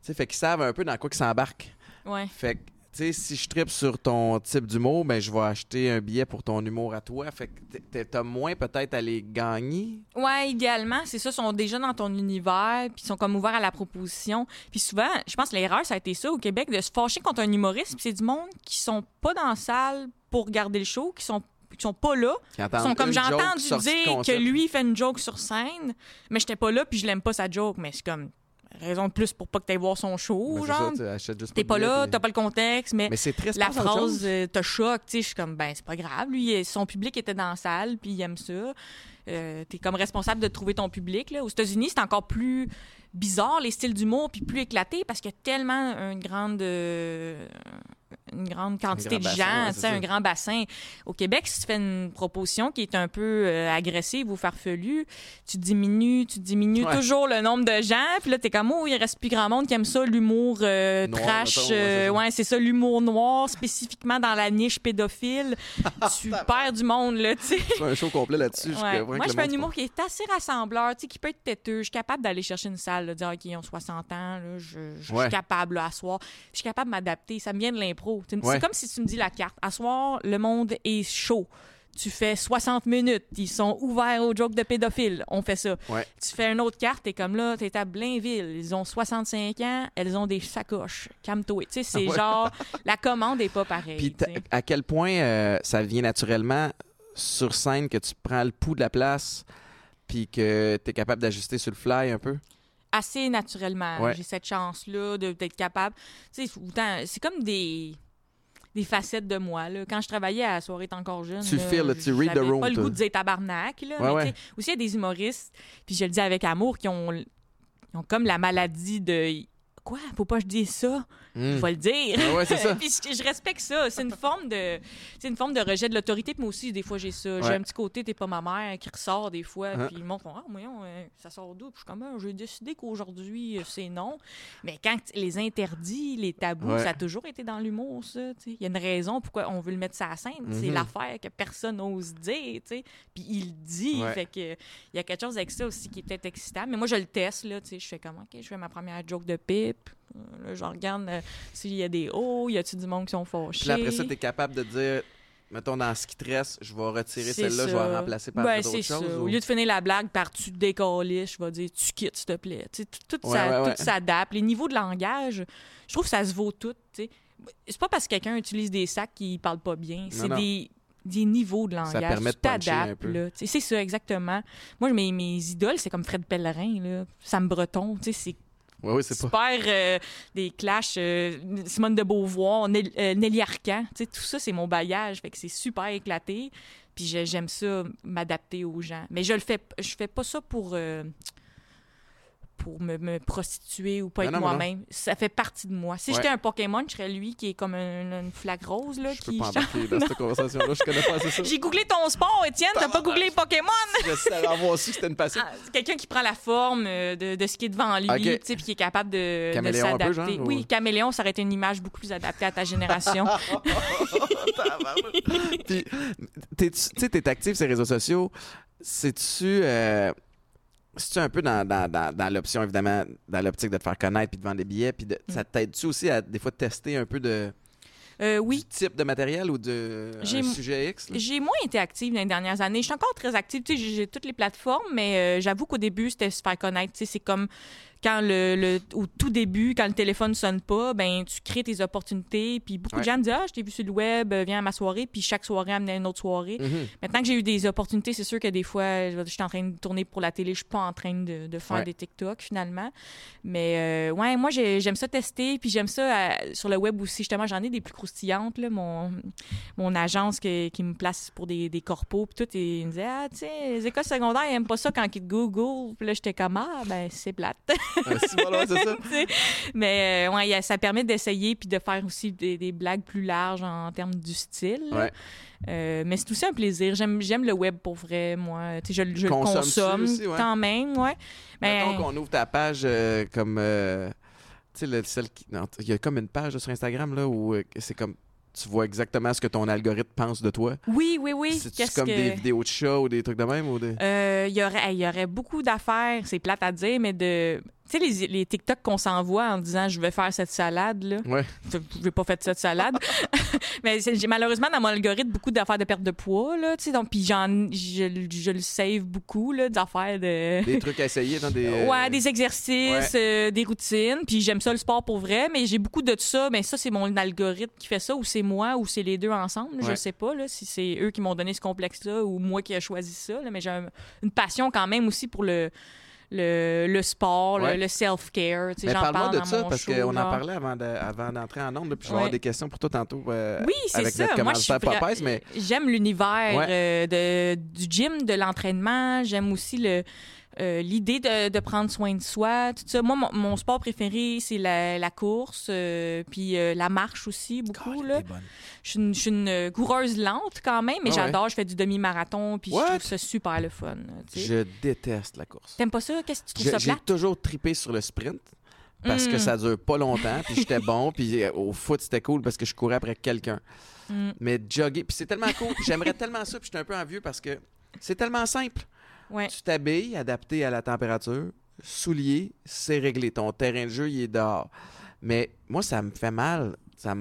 Sais, fait qu'ils savent un peu dans quoi ils s'embarquent. ouais. Fait que, sais, si je tripe sur ton type d'humour, ben, je vais acheter un billet pour ton humour à toi. Fait que t'as moins peut-être à les gagner. Ouais, idéalement, c'est ça, ils sont déjà dans ton univers, puis ils sont comme ouverts à la proposition. Puis souvent, je pense que l'erreur, ça a été ça au Québec, de se fâcher contre un humoriste, puis c'est du monde qui sont pas dans la salle pour regarder le show, qui sont qui sont pas là. Qui sont comme j'ai entendu dire que lui il fait une joke sur scène, mais j'étais pas là puis je l'aime pas sa joke, mais c'est comme raison de plus pour pas que t'ailles voir son show, Ben, genre. tu T'es pas là, t'as pas le contexte, mais Mais c'est triste. la phrase euh, te choque, tu sais, je suis comme ben c'est pas grave, lui son public était dans la salle puis il aime ça. Euh, t'es comme responsable de trouver ton public là. Aux États-Unis, c'est encore plus bizarre les styles d'humour puis plus éclaté parce qu'il y a tellement une grande euh, une grande quantité grand de bassin, gens, ouais, un grand bassin. Au Québec, si tu fais une proposition qui est un peu euh, agressive ou farfelue, tu diminues, tu diminues Ouais. toujours le nombre de gens, puis là t'es comme oh, il reste plus grand monde qui aime ça l'humour euh, trash, mettons, ouais, euh, c'est ça. ouais, c'est ça l'humour noir spécifiquement dans la niche pédophile. tu perds du monde là, tu sais. Un show complet là-dessus. Moi, je fais un humour qui est assez rassembleur, tu sais, qui peut être têteux. Je suis capable d'aller chercher une salle, là, dire, OK, ils ont 60 ans, là, je, suis capable, là, à soir. Je suis capable de m'adapter. Ça me vient de l'impro. Ouais. C'est comme si tu me dis la carte. À soir, le monde est chaud. Tu fais 60 minutes. Ils sont ouverts aux jokes de pédophiles. On fait ça. Ouais. Tu fais une autre carte. T'es comme là, t'es à Blainville. Ils ont 65 ans. Elles ont des sacoches. Calme-toi. Tu sais, c'est Ouais. genre... La commande est pas pareille. Puis à quel point euh, ça vient naturellement sur scène que tu prends le pouls de la place puis que tu es capable d'ajuster sur le fly un peu? assez naturellement. Ouais. J'ai cette chance-là d'être capable. Tu sais, autant- c'est comme des des facettes de moi. Là. Quand je travaillais à la soirée encore jeune, Tu là, là, tu read the room, pas le goût de dire tabarnak. Là, Ouais, mais ouais. aussi, il y a des humoristes, puis je le dis avec amour, qui ont, ils ont comme la maladie de... Quoi? Faut pas que je dise ça? Hmm. Je vais le dire. Ah ouais, c'est ça. Puis je, je respecte ça. C'est une forme de, c'est une forme de rejet de l'autorité. Moi aussi, des fois, j'ai ça. J'ai un petit côté, t'es pas ma mère, qui ressort des fois. Hein. Puis monde font, ah, voyons, euh, ça sort d'où? Puis je suis comme, Ah, j'ai décidé qu'aujourd'hui, euh, c'est non. Mais quand les interdits, les tabous, Ouais. ça a toujours été dans l'humour, ça. Il y a une raison pourquoi on veut le mettre ça à scène. C'est Mhm. l'affaire que personne n'ose dire. Puis il le dit. Fait que il y a quelque chose avec ça aussi qui est peut-être excitant. Mais moi, je le teste, là. Tu sais, je fais comme, OK, je fais ma première joke de pipe. Euh, Là, je regarde euh, s'il y a des hauts, y a-tu du monde qui sont fâchés. Puis après ça, tu es capable de dire, mettons, dans ce qui te reste, je vais retirer celle-là, je vais ça. la remplacer par Ben, d'autres c'est choses. ça. ou- Au lieu de finir la blague par tu te décolles, je vais dire tu quittes, s'il te plaît. Tout, tout Ouais, ça- ouais, ouais. tout s'adapte. Les niveaux de langage, je trouve que ça se vaut tout. C'est pas parce que quelqu'un utilise des sacs qu'il parle pas bien. C'est des, des niveaux de langage. permet de un peu. Tu sais, C'est ça, exactement. Moi, mes, mes idoles, c'est comme Fred Pellerin, là. Sam Breton. C'est C'est super euh, des clashs. euh, Simone de Beauvoir, euh, Nelly Arcan. Tout ça, c'est mon bagage. Fait que c'est super éclaté. Puis j'ai- j'aime ça, m'adapter aux gens. Mais je le fais, je fais pas ça pour, euh, pour me, me prostituer ou pas Non, être moi-même. Ça fait partie de moi. Si Ouais. j'étais un Pokémon, je serais lui qui est comme un- une flaque rose. Là, Je peux qui... pas embarquer dans cette conversation-là, je connais pas assez ça. J'ai googlé ton sport, Étienne. T'as pas googlé Pokémon? Je sais avoir su que c'était une passion. Ah, c'est quelqu'un qui prend la forme euh, de, de ce qui est devant lui, Ok. tu sais, puis qui est capable de, s'adapter. ou- Oui, caméléon, ça aurait été une image beaucoup plus adaptée à ta génération. Puis, t'es- tu sais, t'es actif sur les réseaux sociaux. C'est-tu. Euh, c'est-tu un peu dans, dans, dans, dans l'option, évidemment, dans l'optique de te faire connaître puis de vendre des billets? Puis de- ça t'aide-tu aussi à des fois tester un peu de, Euh, du oui, type de matériel ou de J'ai- un sujet X? j'ai moins été active dans les dernières années. Je suis encore très active. J'ai toutes les plateformes, mais euh, j'avoue qu'au début, c'était se faire connaître. C'est comme quand le, le- au tout début, quand le téléphone sonne pas, ben tu crées tes opportunités. Puis beaucoup de gens me disent ah, je t'ai vu sur le web, euh, viens à ma soirée. Puis chaque soirée amenait une autre soirée. Mhm. Maintenant que j'ai eu des opportunités, c'est sûr que des fois, je je suis en train de tourner pour la télé, je suis pas en train de, de faire Ouais. des TikTok finalement. Mais euh, ouais, moi j'ai- j'aime ça tester, puis j'aime ça euh, sur le web aussi. Justement, j'en ai des plus croustillantes. Là, mon, mon agence que- qui me place pour des, des corpos, puis tout, et il me disait Ah, tu sais, les écoles secondaires, ils aiment pas ça quand ils te Google. Puis là, j'étais comme Ah, ben c'est plate. C'est ouais, c'est ça. Mais euh, ouais, il ça permet d'essayer puis de faire aussi des, des blagues plus larges en termes du style. Ouais. Euh, mais c'est aussi un plaisir. J'aime, j'aime le web pour vrai, moi. Je, je le consomme aussi, ouais? quand même, ouais. Ben, Mettons qu'on ouvre ta page euh, comme. tu sais, Il y a comme une page sur Instagram là, où c'est comme. Tu vois exactement ce que ton algorithme pense de toi. oui, oui, oui. Qu'est-ce comme que... des vidéos de chats ou des trucs de même? Ou des... Euh, Il y aurait, il y aurait beaucoup d'affaires, c'est plate à dire, mais de. Tu sais, les, les TikTok qu'on s'envoie en disant je vais faire cette salade, là. Ouais. Je n'ai pas fait cette salade. mais j'ai malheureusement dans mon algorithme beaucoup d'affaires de perte de poids, là. Tu sais, donc, puis j'en, je, je le save beaucoup, là, d'affaires de. Des trucs à essayer dans des. euh, Ouais, des exercices, euh, des routines. Puis j'aime ça le sport pour vrai, mais j'ai beaucoup de ça. Mais ça, c'est mon algorithme qui fait ça, ou c'est moi, ou c'est les deux ensemble. Je Ouais. sais pas là, si c'est eux qui m'ont donné ce complexe-là, ou moi qui ai choisi ça. là. mais j'ai un- une passion quand même aussi pour le, le, le sport, le- Ouais. le, self-care. Tu sais, Mais parle-moi parle de dans ça, parce qu'on en parlait avant, de- avant d'entrer en là, puis je vais avoir des questions pour toi tantôt. euh, Oui, c'est avec ça. notre Moi, je Popeyes, mais J'aime l'univers euh, de, du gym, de l'entraînement. J'aime aussi le euh, l'idée de, de prendre soin de soi. Tout ça. Moi, mon, mon sport préféré, c'est la, la course, euh, puis euh, la marche aussi, beaucoup. Oh, là. Je suis une, je suis une coureuse lente quand même, mais Ah ouais? j'adore. Je fais du demi-marathon, puis je trouve ça super le fun. tu sais. Je déteste la course. T'aimes pas ça? Qu'est-ce que tu trouves Je- ça J'ai toujours tripé sur le sprint parce que Mm. ça dure pas longtemps, puis j'étais bon, puis au foot c'était cool parce que je courais après quelqu'un. Mm. Mais jogger, puis c'est tellement cool, j'aimerais tellement ça, puis j'étais un peu envieux parce que c'est tellement simple. Tu t'habilles, adapté à la température, souliers, c'est réglé. Ton terrain de jeu, il est dehors. Mais moi, ça me fait mal. Ça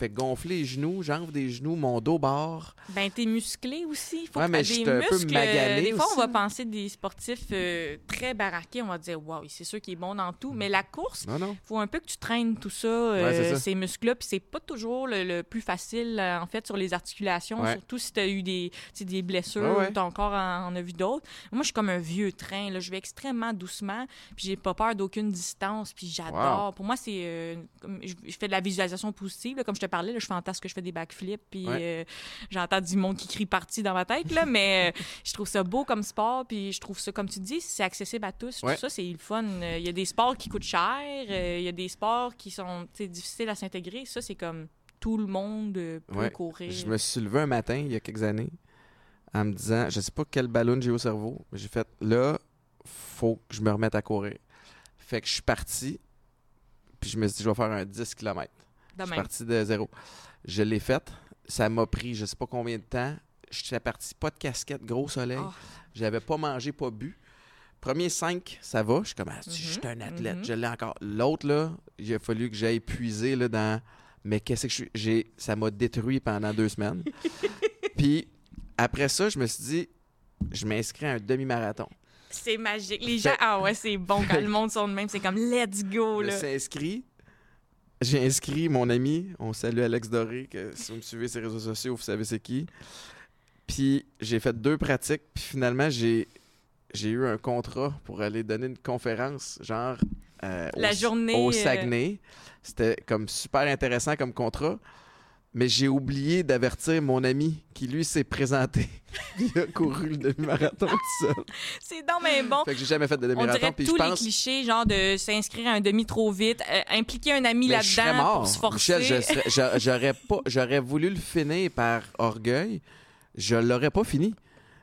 fait gonfler les genoux, j'enfle des genoux, mon dos barre. Ben, t'es musclé aussi. Faut Ouais, que mais des j'étais un peu muscles. magané des fois, on va penser des sportifs euh, très baraqués. On va dire, waouh, c'est sûr qu'il est bon dans tout. Mais la course, non. faut un peu que tu traînes tout ça, euh, Ouais, ces muscles-là. Puis c'est pas toujours le, le plus facile, euh, en fait, sur les articulations. Ouais. Surtout si t'as eu des, des blessures, ouais. ton corps en, en a vu d'autres. Moi, je suis comme un vieux train. Là. Je vais extrêmement doucement. Puis j'ai pas peur d'aucune distance. Puis j'adore. Pour moi, c'est. euh, je, je fais de la visualisation positive. là. Comme je te parlais, là, je fantasme que je fais des backflips. Puis Ouais. euh, j'entends du monde qui crie parti dans ma tête. Là, mais euh, je trouve ça beau comme sport. Puis je trouve ça, comme tu dis, c'est accessible à tous. Ouais. Tout ça, c'est le fun. Euh, Il y a des sports qui coûtent cher. Il y a des sports qui sont difficiles à s'intégrer. Ça, c'est comme tout le monde peut Ouais. courir. Je me suis levé un matin, il y a quelques années, en me disant, je sais pas quel ballon j'ai au cerveau, mais j'ai fait, là, faut que je me remette à courir. Fait que je suis parti, puis je me suis dit, je vais faire un 10 km. Je suis parti de zéro. Je l'ai fait. Ça m'a pris je sais pas combien de temps. J'étais parti, pas de casquette, gros soleil. Ah. J'avais pas mangé, pas bu. Premier 5, ça va. Je suis comme, ah, je suis un athlète, mhm. je l'ai encore. L'autre, là, il a fallu que j'aille puiser là, dans. Mais qu'est-ce que je suis? j'ai- Ça m'a détruit pendant deux semaines. Puis après ça, je me suis dit, je m'inscris à un demi-marathon. C'est magique. Les gens, ah ouais, c'est bon quand le monde sont de même. C'est comme let's go, Je me là. suis inscrit. J'ai inscrit mon ami. On salue Alex Doré, que si vous me suivez sur les réseaux sociaux, vous savez c'est qui. Puis j'ai fait deux pratiques. Puis finalement, j'ai j'ai eu un contrat pour aller donner une conférence, genre euh, La au, journée, au euh, Saguenay. C'était comme super intéressant comme contrat. Mais j'ai oublié d'avertir mon ami qui, lui, s'est présenté. Il a couru le demi-marathon tout seul. C'est donc mais bon. Fait que j'ai jamais fait de On demi-marathon. Puis tous je les pense clichés, genre de s'inscrire à un demi trop vite, euh, impliquer un ami là-dedans pour se forcer. Michel, j'aurais pas, j'aurais voulu le finir par orgueil. Je l'aurais pas fini.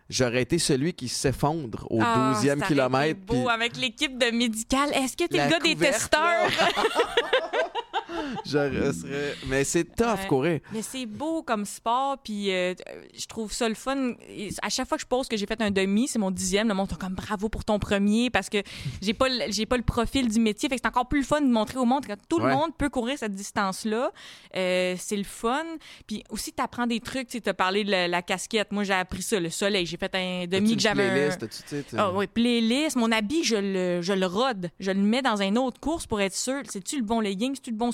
J'aurais été celui qui s'effondre au Ah, 12e ça aurait été kilomètre. beau avec l'équipe de médical. Est-ce que t'es le gars des testeurs? j'aurais- serais- Mais c'est tough, courir. Mais c'est beau comme sport, puis euh, je trouve ça le fun. Et À chaque fois que je pose que j'ai fait un demi, c'est mon dixième, le monde est comme bravo pour ton premier parce que j'ai pas j'ai pas le profil du métier, fait que c'est encore plus le fun de montrer au monde que tout Ouais. le monde peut courir cette distance-là. Euh, c'est le fun. Puis aussi, t'apprends des trucs. Tu as parlé de la, la casquette. Moi, j'ai appris ça, le soleil. J'ai fait un demi que j'avais. un- playlist? Tu tu- ah oui, playlist. Mon habit, je le, je le rode. Je le mets dans une autre course pour être sûr. C'est-tu le bon legging? C'est-tu le bon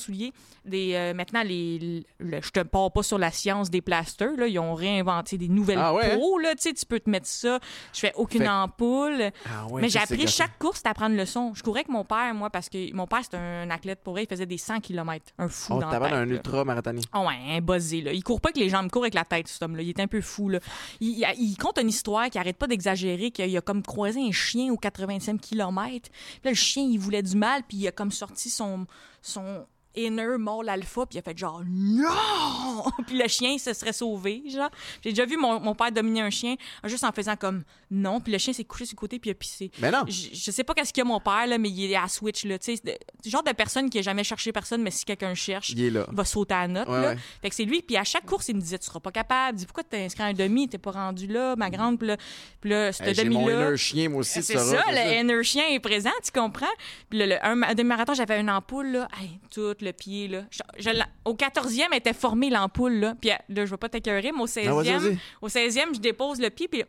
Des, euh, maintenant, les, le- je te pars pas sur la science des plasters. Là. Ils ont réinventé des nouvelles Ah ouais, peaux. Là. Tu peux te mettre ça. Je fais aucune Fait- ampoule. Ah ouais, Mais j'ai appris chaque course à prendre le son. Je courais avec mon père, moi, parce que mon père, c'est un athlète pour vrai. Il faisait des 100 km. Un fou Oh, dans la tête, un ultra. Ah ouais, un buzzé, là. Il court pas avec les jambes, il court avec la tête, cet homme-là. Il est un peu fou, là. Il, il- compte une histoire qui arrête pas d'exagérer, qu'il a comme croisé un chien au 85 km. Puis là, le chien, il voulait du mal, puis il a comme sorti son, son inner mâle alpha, puis il a fait genre non! puis le chien se serait sauvé, genre. J'ai déjà vu mon, mon père dominer un chien juste en faisant comme non, puis le chien s'est couché sur le côté, puis il a pissé. Mais non. Je, je sais pas qu'est-ce qu'il y a mon père, là, mais il est à Switch, là. Tu sais, genre de personne qui a jamais cherché personne, mais si quelqu'un cherche, Il est là. il va sauter à la note. Ouais, là. ouais. Fait que c'est lui. Puis à chaque course, il me disait Tu seras pas capable. Dit Pourquoi t'es inscrit à un demi? T'es pas rendu là, ma grande. Puis là, puis là ce Hey, J'ai mon demi-là. inner chien, moi aussi, C'est sauras, ça, le inner chien est présent, tu comprends? Puis là, le, un, un demi-marathon, j'avais une ampoule, là, hey, tout le pied, là. Je- je la- au 14e était formée l'ampoule, là. Puis là, je vais pas t'écœurer, mais au 16e, Ah, vas-y, vas-y. au 16e, je dépose le pied, puis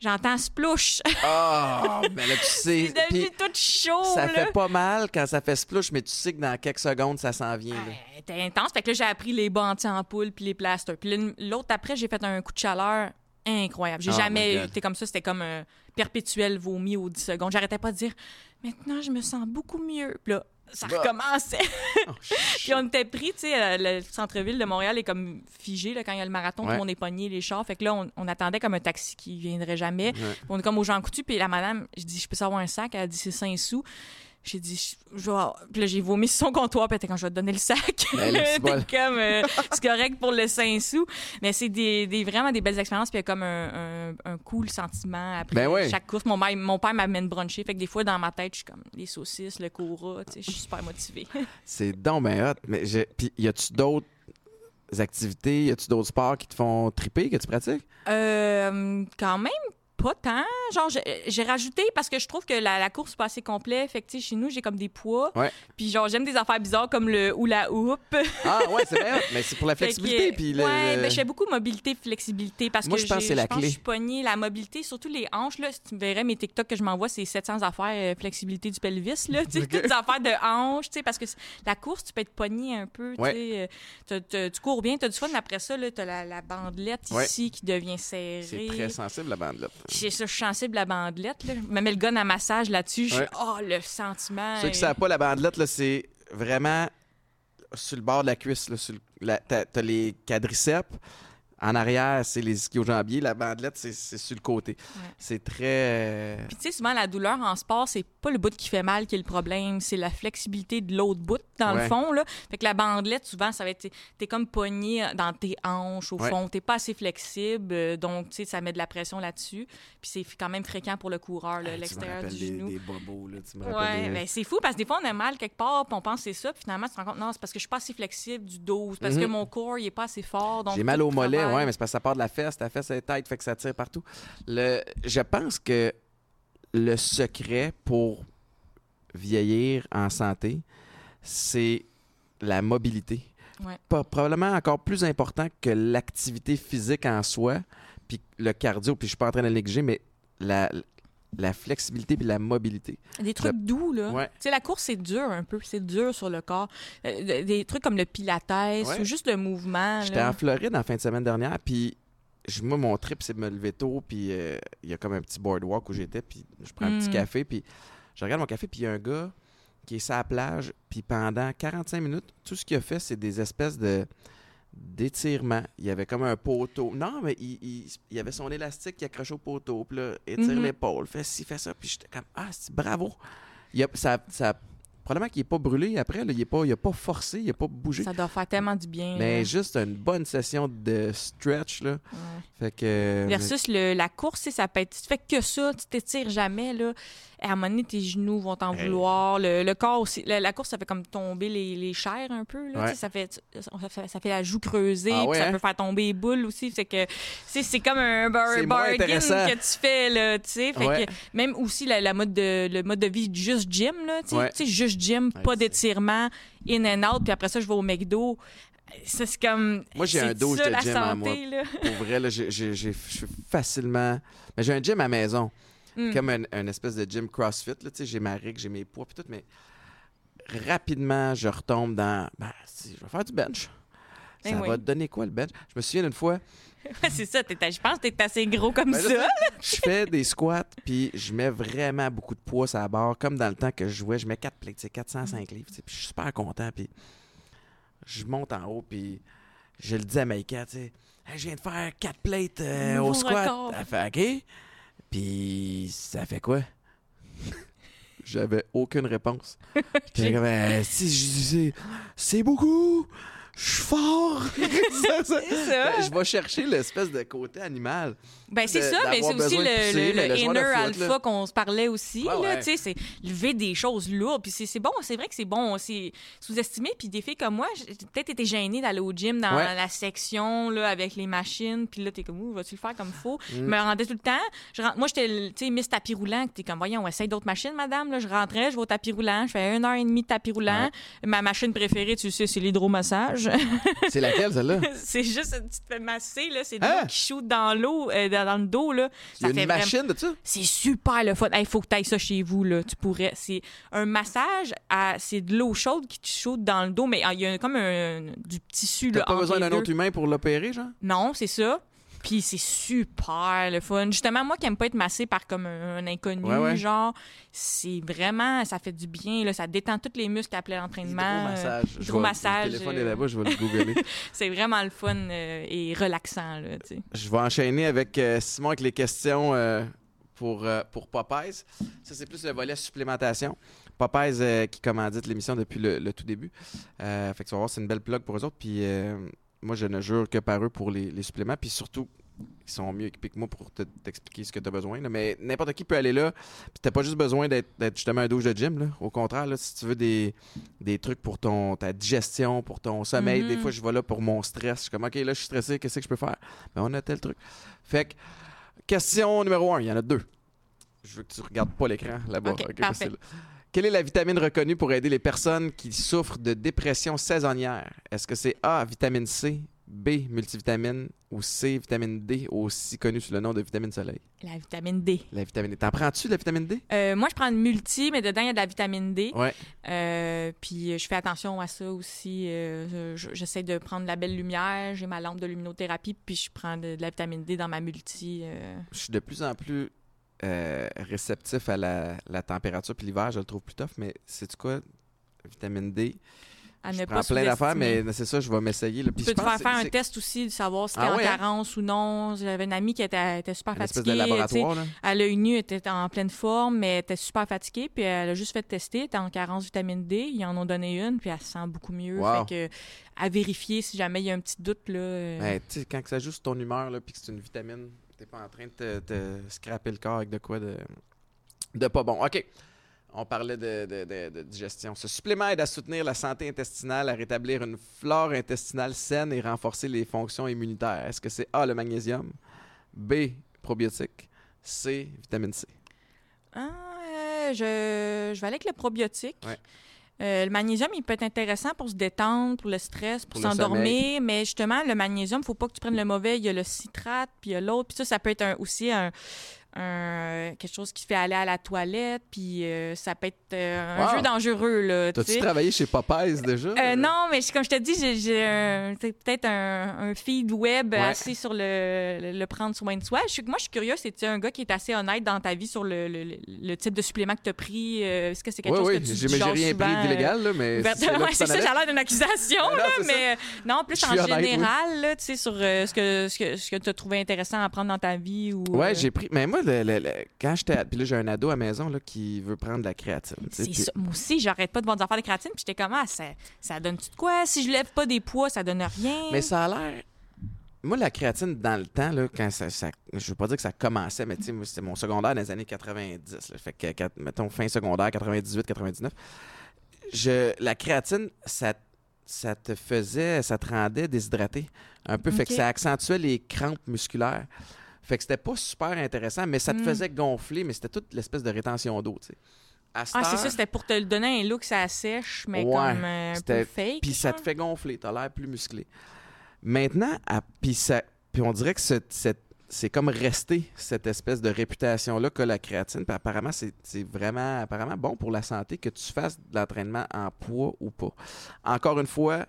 j'entends splouche. Ah, mais là, tu sais. C'est devenu tout chaud, ça là. fait pas mal quand ça fait splouche, mais tu sais que dans quelques secondes, ça s'en vient. C'était intense. Fait que là, j'ai appris les bas anti-ampoules puis les plasters. Puis l'autre après, j'ai fait un coup de chaleur incroyable. J'ai Oh jamais été comme ça. C'était comme un perpétuel vomi aux 10 secondes. J'arrêtais pas de dire maintenant, je me sens beaucoup mieux. Puis là, ça Bah. recommençait. Oh, Puis on était pris, tu sais, euh, le centre-ville de Montréal est comme figé là, quand il y a le marathon, tout le monde est pogné, les chars. Fait que là, on, on attendait comme un taxi qui viendrait jamais. Ouais. On est comme aux gens coutus, puis la madame, je dis, je peux savoir un sac? Elle a dit, c'est 5 sous. J'ai dit, je vais. Puis là, j'ai vomi sur son comptoir, puis quand je vais te donner le sac. Ben. T'es comme, euh, c'est correct pour le 5 sous. Mais c'est des, des- vraiment des belles expériences, puis il y a comme un, un, un cool sentiment après Ben ouais. chaque course. Mon, mère- mon père m'amène bruncher, fait que des fois, dans ma tête, je suis comme les saucisses, le coura, tu sais, je suis super motivée. C'est donc ben hot. Mais Puis, y a-tu d'autres activités, y a-tu d'autres sports qui te font triper, que tu pratiques? Euh, quand même pas tant. Genre, j'ai- rajouté parce que je trouve que la, la course, c'est pas assez complet. Fait que, chez nous, j'ai comme des poids. Ouais. Puis, genre, j'aime des affaires bizarres comme le hula hoop. Ah, ouais, c'est vrai. Mais c'est pour la que, flexibilité. Puis le- ouais, le- ben, je fais beaucoup mobilité, flexibilité parce Moi, que je pense que c'est la clé. que je suis pognée. La mobilité, surtout les hanches, là. Si tu verrais mes TikTok que je m'envoie, c'est 700 affaires euh, flexibilité du pelvis, là. Tu sais, Ok. toutes des affaires de hanches, tu sais, parce que la course, tu peux être pogné un peu, tu Ouais. euh, Tu cours bien, tu as du fun. Après ça, là, tu as la, la bandelette ici qui devient serrée. C'est très sensible, la bandelette. J'ai ça, je suis sensible à la bandelette. Là. Je me mets le gun à massage là-dessus. Je Ouais. Oh, le sentiment. Ceux qui savent pas, la bandelette, là, c'est vraiment sur le bord de la cuisse. Là, sur le- la- t'as, t'as les quadriceps. En arrière, c'est les ischio-jambiers. La bandelette, c'est, sur le côté. Ouais. C'est très... euh, Puis tu sais, souvent, la douleur en sport, c'est pas le bout qui fait mal qui est le problème, c'est la flexibilité de l'autre bout, dans Ouais. le fond. Là. Fait que la bandelette, souvent, ça va être... T'es comme pogné dans tes hanches, au Ouais. fond. T'es pas assez flexible, euh, donc, tu sais, ça met de la pression là-dessus. Puis c'est quand même fréquent pour le coureur, ah, l'extérieur du genou. des bobos, là. Tu me rappelles ben c'est fou parce que des fois on a mal quelque part, puis on pense que c'est ça, puis finalement tu te rends compte non, c'est parce que je suis pas assez flexible du dos, parce que Mhm. mon corps il est pas assez fort. J'ai mal au mollet, ouais, mais c'est parce que ça part de la fesse, ta fesse est tête, fait que ça tire partout. Le, je pense que le secret pour vieillir en santé, c'est la mobilité. Ouais. Pas- probablement encore plus important que l'activité physique en soi, puis le cardio, puis je suis pas en train de le négliger, mais la, la flexibilité puis la mobilité. Des trucs doux, là. Ouais. Tu sais, la course, c'est dur un peu. C'est dur sur le corps. Euh, de- des trucs comme le pilates Ouais. ou juste le mouvement. J'étais en Floride en fin de semaine dernière, puis je- moi, mon trip, c'est de me lever tôt, puis euh, il y a comme un petit boardwalk où j'étais, puis je prends un petit Mm. café, puis je regarde mon café, puis il y a un gars qui est sur la plage, puis pendant 45 minutes, tout ce qu'il a fait, c'est des espèces de d'étirements. Il y avait comme un poteau. Non, mais il, il, avait son élastique qui accrochait au poteau, puis là, étire Mhm. l'épaule, fait ci, fait ça, puis j'étais comme, ah, c'est bravo. Il a, ça, ça, probablement qu'il n'est pas brûlé après, là, il n'a pas, pas forcé, il n'a pas bougé. Ça doit faire tellement du bien. Mais là. juste une bonne session de stretch, là. Ouais. Fait que. Versus le- la course, ça peut être. Tu fais que ça, tu t'étires jamais, là. Et à un moment donné, tes genoux vont t'en Hey. vouloir. Le, le corps aussi. La, la course, ça fait comme tomber les, les chairs un peu, là. Ouais. Ça, fait, ça, fait, ça fait la joue creusée, Ah ouais, ça hein? peut faire tomber les boules aussi. Fait que, c'est comme un bar bargain que tu fais, là. Fait que même aussi la, la mode de, le mode de vie juste gym, là. Ouais. Juste gym, Ouais, pas d'étirement, in and out, puis après ça, je vais au McDo. Ça, c'est comme. Moi, j'ai un ça, de gym santé, là. Pour vrai, là, j'ai- j'ai- je suis facilement. Mais j'ai un gym à maison. Mm. Comme un, un espèce de gym CrossFit. J'ai ma rig, j'ai mes poids, puis tout. Mais rapidement, je retombe dans. Ben, si, je vais faire du bench. Ça Ben oui. va te donner quoi, le bench? Je me souviens d'une fois, c'est ça, t'es- je pense que t'es assez gros comme Ben, ça. je fais des squats, puis je mets vraiment beaucoup de poids sur la barre, comme dans le temps que je jouais. Je mets 4 plates, tu sais, 405 livres, puis je suis super content, puis je monte en haut, puis je le dis à Maïka, tu sais, Hey, je viens de faire 4 plates euh, au squat. record. Elle fait OK. Puis ça fait quoi? J'avais aucune réponse. J'étais comme, Euh, si je disais, c'est beaucoup, je suis fort. Ça, ça. C'est ça. Ben, je vais chercher l'espèce de côté animal. Ben, c'est ça, mais c'est aussi le, pousser, le- le inner foot, alpha qu'on se parlait aussi. Ouais, ouais. c'est lever des choses lourdes. Puis c'est bon, c'est vrai que c'est bon. C'est sous-estimé. Puis des filles comme moi, j'ai peut-être été gênée d'aller au gym dans Ouais. la section là, avec les machines. Puis là, t'es comme, Ouh, vas-tu le faire comme faut? Mm. Je me rendais tout le temps. Je moi, j'étais, le- tu sais, Miss Tapis Roulant. T'es comme, voyons, on essaye d'autres machines, madame. Là, je rentrais, je vais au tapis roulant. Je fais une heure et demie de tapis roulant. Ma machine préférée, tu sais, c'est l'hydromassage. C'est laquelle, celle-là? c'est juste, tu te fais masser, là. C'est de Hein? l'eau qui shoot dans l'eau, euh, dans, dans le dos, là. Il y a Ça fait une vraiment- machine de ça? C'est super le fun. Il faut que tu ailles ça chez vous, là. Tu pourrais. C'est un massage, à... c'est de l'eau chaude qui te shoot dans le dos, mais ah, il y a comme un, du tissu, T'as là. pas entre besoin d'un autre humain pour l'opérer, genre? Non, c'est ça. Puis c'est super le fun. Justement, moi qui aime pas être massé par comme un, un inconnu, Ouais, ouais. genre, c'est vraiment, ça fait du bien, là. Ça détend tous les muscles après l'entraînement. Hydromassage. Euh, hydromassage, Le téléphone euh, est là-bas, je vais le googler. C'est vraiment le fun euh, et relaxant, là, tu sais. je vais enchaîner avec euh, Simon avec les questions euh, pour, euh, pour Popeyes. Ça, c'est plus le volet supplémentation. Popeyes euh, qui commandite l'émission depuis le, le tout début. Euh, fait que tu vas voir, c'est une belle plug pour eux autres. Puis euh, moi, je ne jure que par eux pour les, les suppléments. Puis surtout, ils sont mieux équipés que moi pour te- t'expliquer ce que tu as besoin. là. Mais n'importe qui peut aller là. Puis t'as pas juste besoin d'être d'être justement un douche de gym. là. Au contraire, là, si tu veux des, des trucs pour ton, ta digestion, pour ton sommeil, des fois, je vais là pour mon stress. Je suis comme, OK, là, je suis stressé, qu'est-ce que je peux faire? Ben, on a tel truc. Fait que, Question numéro un. Il y en a deux. Je veux que tu regardes pas l'écran là-bas. Parfait. Quelle est la vitamine reconnue pour aider les personnes qui souffrent de dépression saisonnière? Est-ce que c'est A, vitamine C, B, multivitamine ou C, vitamine D, aussi connue sous le nom de vitamine soleil? La vitamine D. La vitamine D. T'en prends-tu de la vitamine D? Euh, moi, je prends une multi, mais dedans, il y a de la vitamine D. Ouais. Euh, puis je fais attention à ça aussi. Euh, je- J'essaie de prendre la belle lumière. J'ai ma lampe de luminothérapie, puis je prends de, de la vitamine D dans ma multi. euh. Je suis de plus en plus euh, réceptif à la, la température puis l'hiver, je le trouve plus tough, mais c'est quoi? Vitamine D. à je ne prends pas plein d'affaires, mais c'est ça, je vais m'essayer. Puis Tu peux je te pense faire faire un test aussi, de savoir si t'es Ah en ouais, hein? carence ou non? J'avais une amie qui était, était super Une fatiguée. de tu laboratoire, là. À l'œil nu, elle était en pleine forme, mais elle était super fatiguée. Puis elle a juste fait tester. Elle était en carence vitamine D. Ils en ont donné une, puis elle se sent beaucoup mieux. Wow. Fait que, à vérifier si jamais il y a un petit doute. Là, euh, Ben, tu quand ça joue sur ton humeur, là, puis que c'est une vitamine, t'es pas en train de te, te scraper le corps avec de quoi de, de pas bon. OK. On parlait de, de- de- de digestion. Ce supplément aide à soutenir la santé intestinale, à rétablir une flore intestinale saine et renforcer les fonctions immunitaires. Est-ce que c'est A, le magnésium, B, probiotique, C, vitamine C? Ah, euh, je, je vais aller avec le probiotique. Ouais. Euh, le magnésium, il peut être intéressant pour se détendre, pour le stress, pour, s'endormir, mais justement, le magnésium, faut pas que tu prennes le mauvais. Il y a le citrate, puis il y a l'autre, puis ça, ça peut être un- aussi un, un- quelque chose qui te fait aller à la toilette, puis euh, ça peut être euh, un Wow. jeu dangereux, là, tu T'as-tu travaillé chez Popeyes déjà? Euh, non, mais comme je te dis, j'ai- c'est peut-être un, un feed web Ouais. assez sur le, le, le prendre soin de soi. Je suis, moi, je suis curieuse, c'est-tu un gars qui est assez honnête dans ta vie sur le, le, type de supplément que tu as pris? Euh, Est-ce que c'est quelque Oui, chose oui, que tu j'ai rien souvent, pris euh, d'illégal, là, mais ouverte- c'est ouais, c'est ça, j'ai l'air d'une accusation, Non, là, c'est mais euh, non, plus en honnête, oui. général, là, tu sais, sur euh, ce que, ce que, ce que tu as trouvé intéressant à prendre dans ta vie. Ou, Ouais, euh, j'ai pris. Mais moi, le- le- le- quand j'étais. Puis là, j'ai un ado à la maison là, qui veut prendre de la créatine. C'est ça. Moi aussi, j'arrête pas de voir des affaires de créatine, puis j'étais comme, ah, ça, ça donne-tu de quoi? Si je lève pas des poids, ça donne rien. Mais ça a l'air. Moi, la créatine, dans le temps, là, quand ça, ça- Je veux pas dire que ça commençait, mais tu sais, c'était mon secondaire dans les années 90. là. fait que, mettons, fin secondaire, 98, 99. Je, la créatine, ça, ça te faisait. Ça te rendait déshydraté. Un peu. Fait que ça accentuait les crampes musculaires. Fait que c'était pas super intéressant, mais ça te Mm. faisait gonfler, mais c'était toute l'espèce de rétention d'eau, tu sais. Ah, c'est ça, c'était pour te donner un look, ça sèche, mais Ouais, comme euh, peu fake. Puis ça te fait gonfler, t'as l'air plus musclé. Maintenant, à- puis ça, on dirait que ce- cette- c'est comme resté cette espèce de réputation-là que la créatine. Puis apparemment, c'est c'est vraiment apparemment bon pour la santé que tu fasses de l'entraînement en poids ou pas. Encore une fois,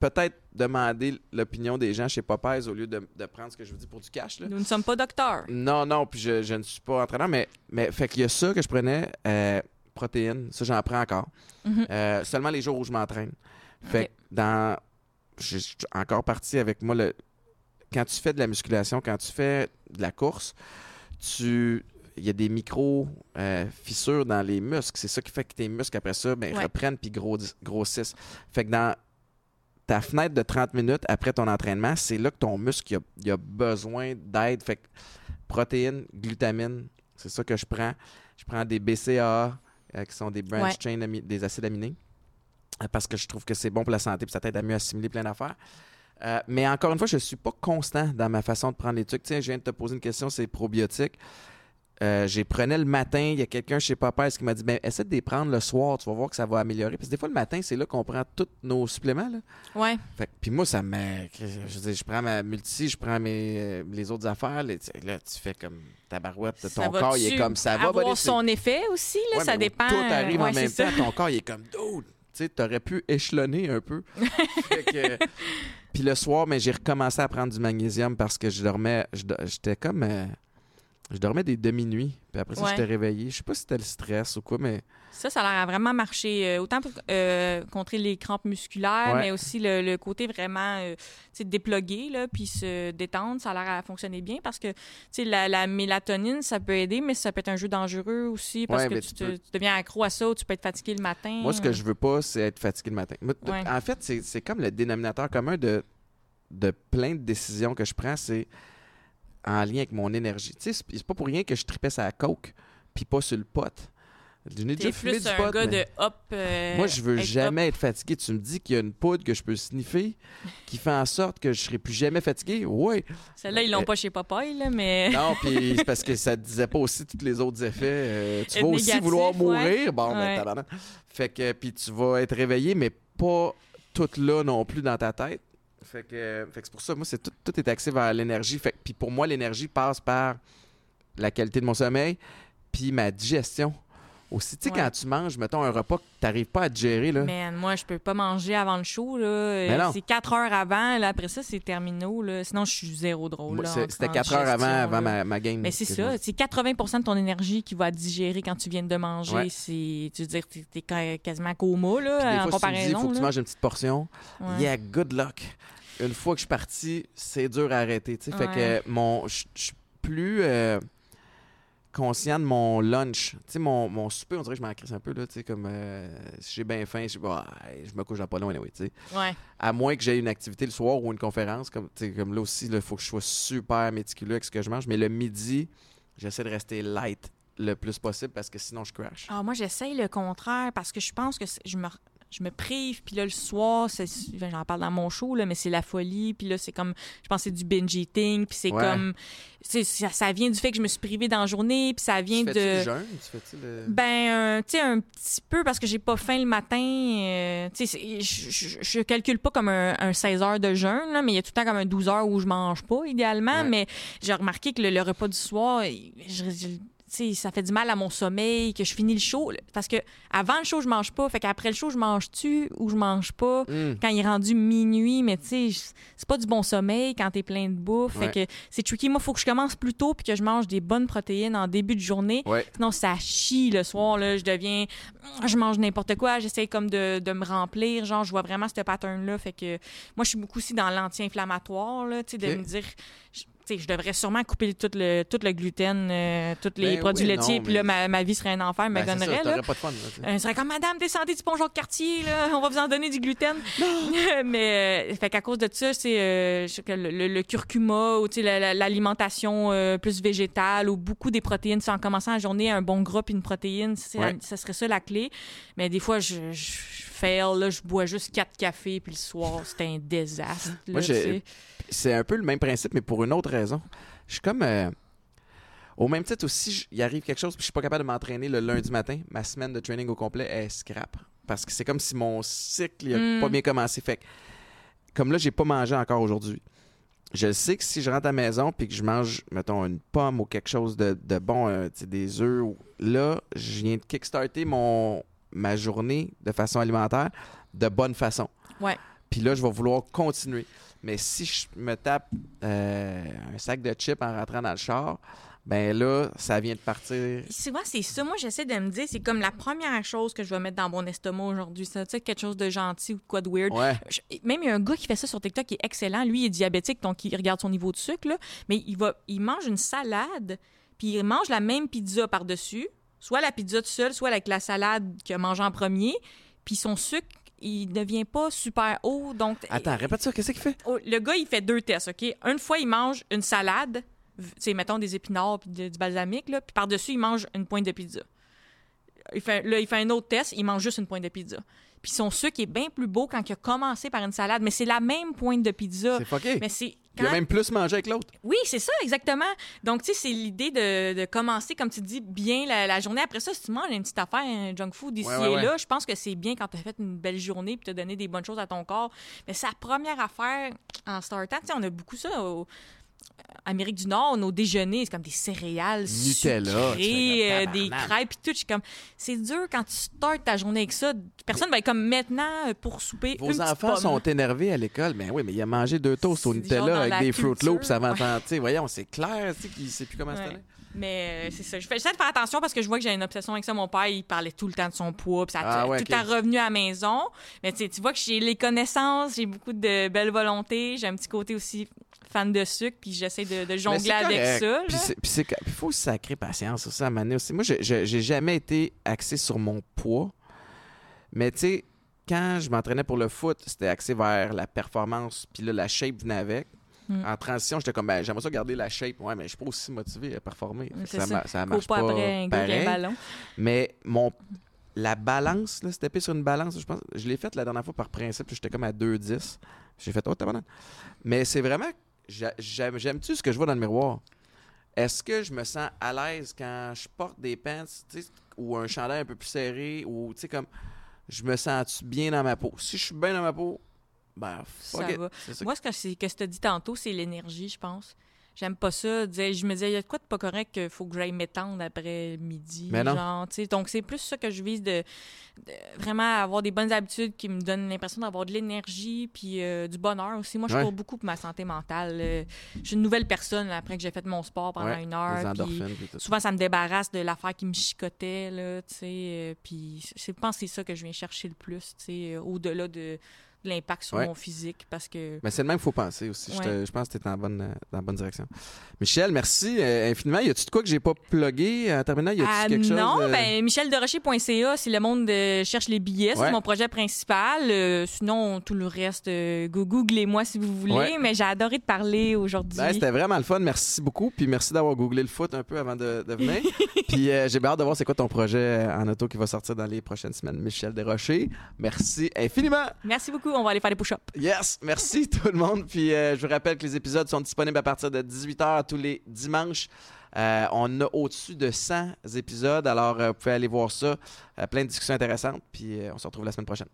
peut-être demander l'opinion des gens chez Popeyes au lieu de, de prendre ce que je vous dis pour du cash. là. Nous ne sommes pas docteurs. Non, non, puis je, je ne suis pas entraîneur, mais, mais fait qu'il y a ça que je prenais, euh, protéines, ça j'en prends encore. Mhm. Euh, seulement les jours où je m'entraîne. Fait que dans. Je suis encore parti avec moi. Le, quand tu fais de la musculation, quand tu fais de la course, tu. Il y a des micro euh, dans les muscles. C'est ça qui fait que tes muscles, après ça, ben, Ouais. reprennent puis gros- grossissent. Fait que dans ta fenêtre de 30 minutes après ton entraînement, c'est là que ton muscle il a, il a besoin d'aide. Fait que protéines, glutamine, c'est ça que je prends. Je prends des BCAA, euh, qui sont des branch Ouais. chain ami- des acides aminés, euh, parce que je trouve que c'est bon pour la santé puis ça t'aide à mieux assimiler plein d'affaires. Euh, mais encore une fois, je ne suis pas constant dans ma façon de prendre les trucs. Tiens, je viens de te poser une question, c'est probiotiques. Euh, j'ai prenais le matin, il y a quelqu'un chez Popeyes qui m'a dit ben, essaie de les prendre le soir, tu vas voir que ça va améliorer. Parce que des fois, le matin, c'est là qu'on prend tous nos suppléments. Là. Ouais. Fait puis moi, ça me. Je dire, je prends ma multi, je prends mes, les autres affaires. Là, tu- là, tu fais comme ta barouette, ton corps, il est comme ça va. avoir son effet aussi, là, Ouais, ça mais dépend. Tout arrive en même temps. Ton corps, il est comme dude. Tu sais, t'aurais pu échelonner un peu. Que- Puis le soir, mais j'ai recommencé à prendre du magnésium parce que je dormais. J'étais comme. euh, je dormais des demi-nuits. Puis après ça, Ouais. j'étais réveillé. Je sais pas si c'était le stress ou quoi, mais. Ça, ça a l'air à vraiment marcher. euh, autant pour euh, contrer les crampes musculaires, Ouais. mais aussi le, le côté vraiment euh, tu déploguer, là, puis se détendre. Ça a l'air à fonctionner bien parce que tu sais, la, la mélatonine, ça peut aider, mais ça peut être un jeu dangereux aussi parce Ouais, que tu, tu te- peux- tu deviens accro à ça ou tu peux être fatigué le matin. Moi, ce que je veux pas, c'est être fatigué le matin. En fait, c'est c'est comme le dénominateur commun de, de plein de décisions que je prends, c'est en lien avec mon énergie. Tu sais, c'est pas pour rien que je tripais sur la coke puis pas sur le pot. Je n'ai déjà fumé plus du un pot. gars mais- de hop. euh, Moi, je veux jamais être fatigué. Tu me dis qu'il y a une poudre que je peux sniffer qui fait en sorte que je serai plus jamais fatigué? Oui. Celle-là, ils l'ont pas chez Popeye, là, mais. Non, puis c'est parce que ça te disait pas aussi tous les autres effets. Euh, tu Être vas aussi vouloir ouais. mourir? Bon, ben, Ouais. tabarnak. Fait que, puis tu vas être réveillé, mais pas tout là non plus dans ta tête. Fait que, fait que c'est pour ça, moi, c'est tout, tout est axé vers l'énergie. Fait puis pour moi, l'énergie passe par la qualité de mon sommeil, puis ma digestion. Aussi, tu sais, Ouais. quand tu manges, mettons, un repas que tu n'arrives pas à digérer, là. Man, moi, je peux pas manger avant le show. Là. Euh. C'est 4 heures avant. Là. Après ça, c'est terminaux. Là. Sinon, je suis zéro drôle. C'était 4 heures avant, avant ma, ma game. Mais c'est ça. C'est 80% de ton énergie qui va digérer quand tu viens de manger. Ouais. C'est, tu veux dire, t'es, t'es ca- quasiment coma là, Puis des en fois, tu comparaison. il faut que tu manges une petite portion. Ouais. Yeah, good luck. Une fois que je suis parti, c'est dur à arrêter. tu sais. Fait Ouais. que mon, je suis plus euh, conscient de mon lunch. Tu sais, mon, mon souper, on dirait que je m'en crisse un peu. Là, tu sais, comme euh, si j'ai bien faim, je, bah, je me couche pas loin. anyway, tu sais. Ouais. À moins que j'aie une activité le soir ou une conférence. Comme, tu sais, comme là aussi, il faut que je sois super méticuleux avec ce que je mange. Mais le midi, j'essaie de rester light le plus possible parce que sinon je crash. Ah, moi, j'essaye le contraire parce que je pense que je me, je me prive. Puis là, le soir, ben, j'en parle dans mon show, là, mais c'est la folie. Puis là, c'est comme, je pense que c'est du binge eating. Puis c'est Ouais. comme, ça, ça vient du fait que je me suis privée dans la journée. Puis ça vient tu de. le jeûne? Tu fais-tu le... Ben, euh, tu sais, un petit peu parce que j'ai pas faim le matin. euh, tu sais, je, calcule pas comme un, un 16 heures de jeûne, là, mais il y a tout le temps comme un 12 heures où je mange pas, idéalement. Ouais. Mais j'ai remarqué que le, le repas du soir, je- je- tu ça fait du mal à mon sommeil, que je finis le show. Parce que avant le show, je mange pas. Fait qu'après le show, je mange-tu ou je mange pas? Hum. Quand il est rendu minuit, mais tu sais, c'est pas du bon sommeil quand t'es plein de bouffe. Ouais. Fait que c'est tricky. Moi, faut que je commence plus tôt puis que je mange des bonnes protéines en début de journée. Ouais. Sinon, ça chie le soir. Là. Je deviens. Je mange n'importe quoi. J'essaie comme de, de me remplir. Genre, je vois vraiment ce pattern-là. Fait que moi, je suis beaucoup aussi dans l'anti-inflammatoire. là, tu sais, De me dire. je- je devrais sûrement couper tout le, tout le gluten, euh, tous les Ben produits oui, laitiers, puis là, ma, ma vie serait un enfer, me Ben, c'est ça, gonnerait. là. t'aurais pas de fun. là, tu sais. Euh, serait comme Madame, descendez du pont Jacques-Cartier, là, on va vous en donner du gluten. Mais, euh, fait qu'à cause de ça, c'est euh, le, le- le curcuma ou l'alimentation plus végétale ou beaucoup des protéines. En commençant la journée, un bon gras puis une protéine, Ouais. ça serait ça la clé. Mais des fois, je, je, je fail, là, je bois juste quatre cafés puis le soir, c'est un désastre. là, Moi, j'ai-. C'est un peu le même principe, mais pour une autre raison. Je suis comme. euh, au même titre aussi, il arrive quelque chose, puis je suis pas capable de m'entraîner le lundi matin. Ma semaine de training au complet est scrap. Parce que c'est comme si mon cycle il a Mm. pas bien commencé. Fait que, comme là, j'ai pas mangé encore aujourd'hui. Je sais que si je rentre à la maison puis que je mange, mettons, une pomme ou quelque chose de, de bon, euh, des œufs, là, je viens de kickstarter mon, ma journée de façon alimentaire de bonne façon. Ouais. Puis là, je vais vouloir continuer. Mais si je me tape euh, un sac de chips en rentrant dans le char, ben là, ça vient de partir. Souvent, c'est ça. Moi, j'essaie de me dire, c'est comme la première chose que je vais mettre dans mon estomac aujourd'hui. Ça, tu sais, quelque chose de gentil ou de quoi de weird. Ouais. Je- même il y a un gars qui fait ça sur TikTok qui est excellent. Lui, il est diabétique, donc il regarde son niveau de sucre, là. mais il va, il mange une salade, puis il mange la même pizza par-dessus, soit la pizza tout seul, soit avec la salade qu'il a mangé en premier, puis son sucre, il devient pas super haut, donc... Attends, répète ça, qu'est-ce qu'il fait? Oh, Le gars, il fait deux tests, OK? Une fois, il mange une salade, sais, mettons des épinards puis du balsamique, là, puis par-dessus, il mange une pointe de pizza. Il fait, là, il fait un autre test, il mange juste une pointe de pizza. Puis son sucre est bien plus beau quand il a commencé par une salade, mais c'est la même pointe de pizza. C'est fucké. Mais c'est Il a quand- même plus mangé avec l'autre. Oui, c'est ça, exactement. Donc, tu sais, c'est l'idée de, de commencer, comme tu dis, bien la, la journée. Après ça, si tu manges une petite affaire, un junk food ici Ouais, ouais, et ouais. là, je pense que c'est bien quand tu as fait une belle journée puis tu as donné des bonnes choses à ton corps. Mais c'est la première affaire en startant. Tu sais, on a beaucoup ça au Amérique du Nord, nos déjeuners, c'est comme des céréales Nutella, sucrées, euh, des crêpes, puis tout. Je suis comme, c'est dur quand tu startes ta journée avec ça. Personne va être comme maintenant euh, pour souper. Vos enfants sont énervés à l'école. Mais oui, mais il a mangé deux toasts au Nutella avec des Fruit Loops avant ouais. voyons, c'est clair, tu sais, qu'il sait plus comment Ouais. se tenir. Mais euh, c'est ça. Je fais- j'essaie de faire attention parce que je vois que j'ai une obsession avec ça. Mon père, il parlait tout le temps de son poids. Puis ça Ah tout ouais, tout ok. le temps revenu à la maison. Mais tu vois que j'ai les connaissances, j'ai beaucoup de belle volonté. J'ai un petit côté aussi fan de sucre. Puis j'essaie de, jongler avec ça. Puis il faut sacrer patience aussi à un moment donné aussi. Moi, j'ai jamais été axé sur mon poids. Mais tu sais, quand je m'entraînais pour le foot, c'était axé vers la performance. Puis là, la shape venait avec. Mm. En transition, j'étais comme, ben, j'aimerais ça garder la shape. Ouais, mais je suis pas aussi motivé à performer. Ça, ça. ça marche pas pas, après un ballon. Mais mon la balance, là, c'était sur une balance, je pense. Je l'ai faite la dernière fois par principe, j'étais comme à 2,10. J'ai fait, oh, t'as Mais c'est vraiment, j'aime-tu ce que je vois dans le miroir? Est-ce que je me sens à l'aise quand je porte des pants, ou un chandail un peu plus serré, ou, tu sais, comme, je me sens bien dans ma peau? Si je suis bien dans ma peau, ben, fuck Ça it. va. Ça Moi, ce que je te dis tantôt, c'est l'énergie, je pense. J'aime pas ça. Je me disais, il y a de quoi de pas correct qu'il faut que j'aille m'étendre après midi. Mais non. Genre, donc, c'est plus ça que je vise de, de vraiment avoir des bonnes habitudes qui me donnent l'impression d'avoir de l'énergie puis euh, du bonheur aussi. Moi, je Ouais. cours beaucoup pour ma santé mentale. Euh, je suis une nouvelle personne là, après que j'ai fait mon sport pendant Ouais, une heure. puis souvent, ça me débarrasse de l'affaire qui me chicotait. Là, tu sais, euh, puis c'est- je pense que c'est ça que je viens chercher le plus, tu sais, euh, au-delà de, de l'impact sur Ouais. mon physique. Parce que Mais c'est le même qu'il faut penser aussi. Je, te- Ouais. je pense que tu es dans, bonne, euh, dans la bonne direction. Michel, merci euh, infiniment. Y a-tu de quoi que j'ai pas plugué en terminant? Y a-tu Ah, quelque non, chose? euh, ben michelderocher.ca, si le monde euh, cherche les billets, Ouais. c'est mon projet principal. Euh, sinon, tout le reste, euh, go- googlez-moi si vous voulez. Mais j'ai adoré de parler aujourd'hui. ben, c'était vraiment le fun. Merci beaucoup. Puis merci d'avoir googlé le foot un peu avant de, de venir. Puis euh, j'ai bien hâte de voir c'est quoi ton projet euh, en auto qui va sortir dans les prochaines semaines. Michel Desrochers, merci infiniment. Merci beaucoup. On va aller faire des push-ups. Yes, merci tout le monde. Puis euh, je vous rappelle que les épisodes sont disponibles à partir de 18h tous les dimanches. Euh, on a au-dessus de 100 épisodes, alors euh, vous pouvez aller voir ça. Plein de discussions intéressantes. Puis on se retrouve la semaine prochaine.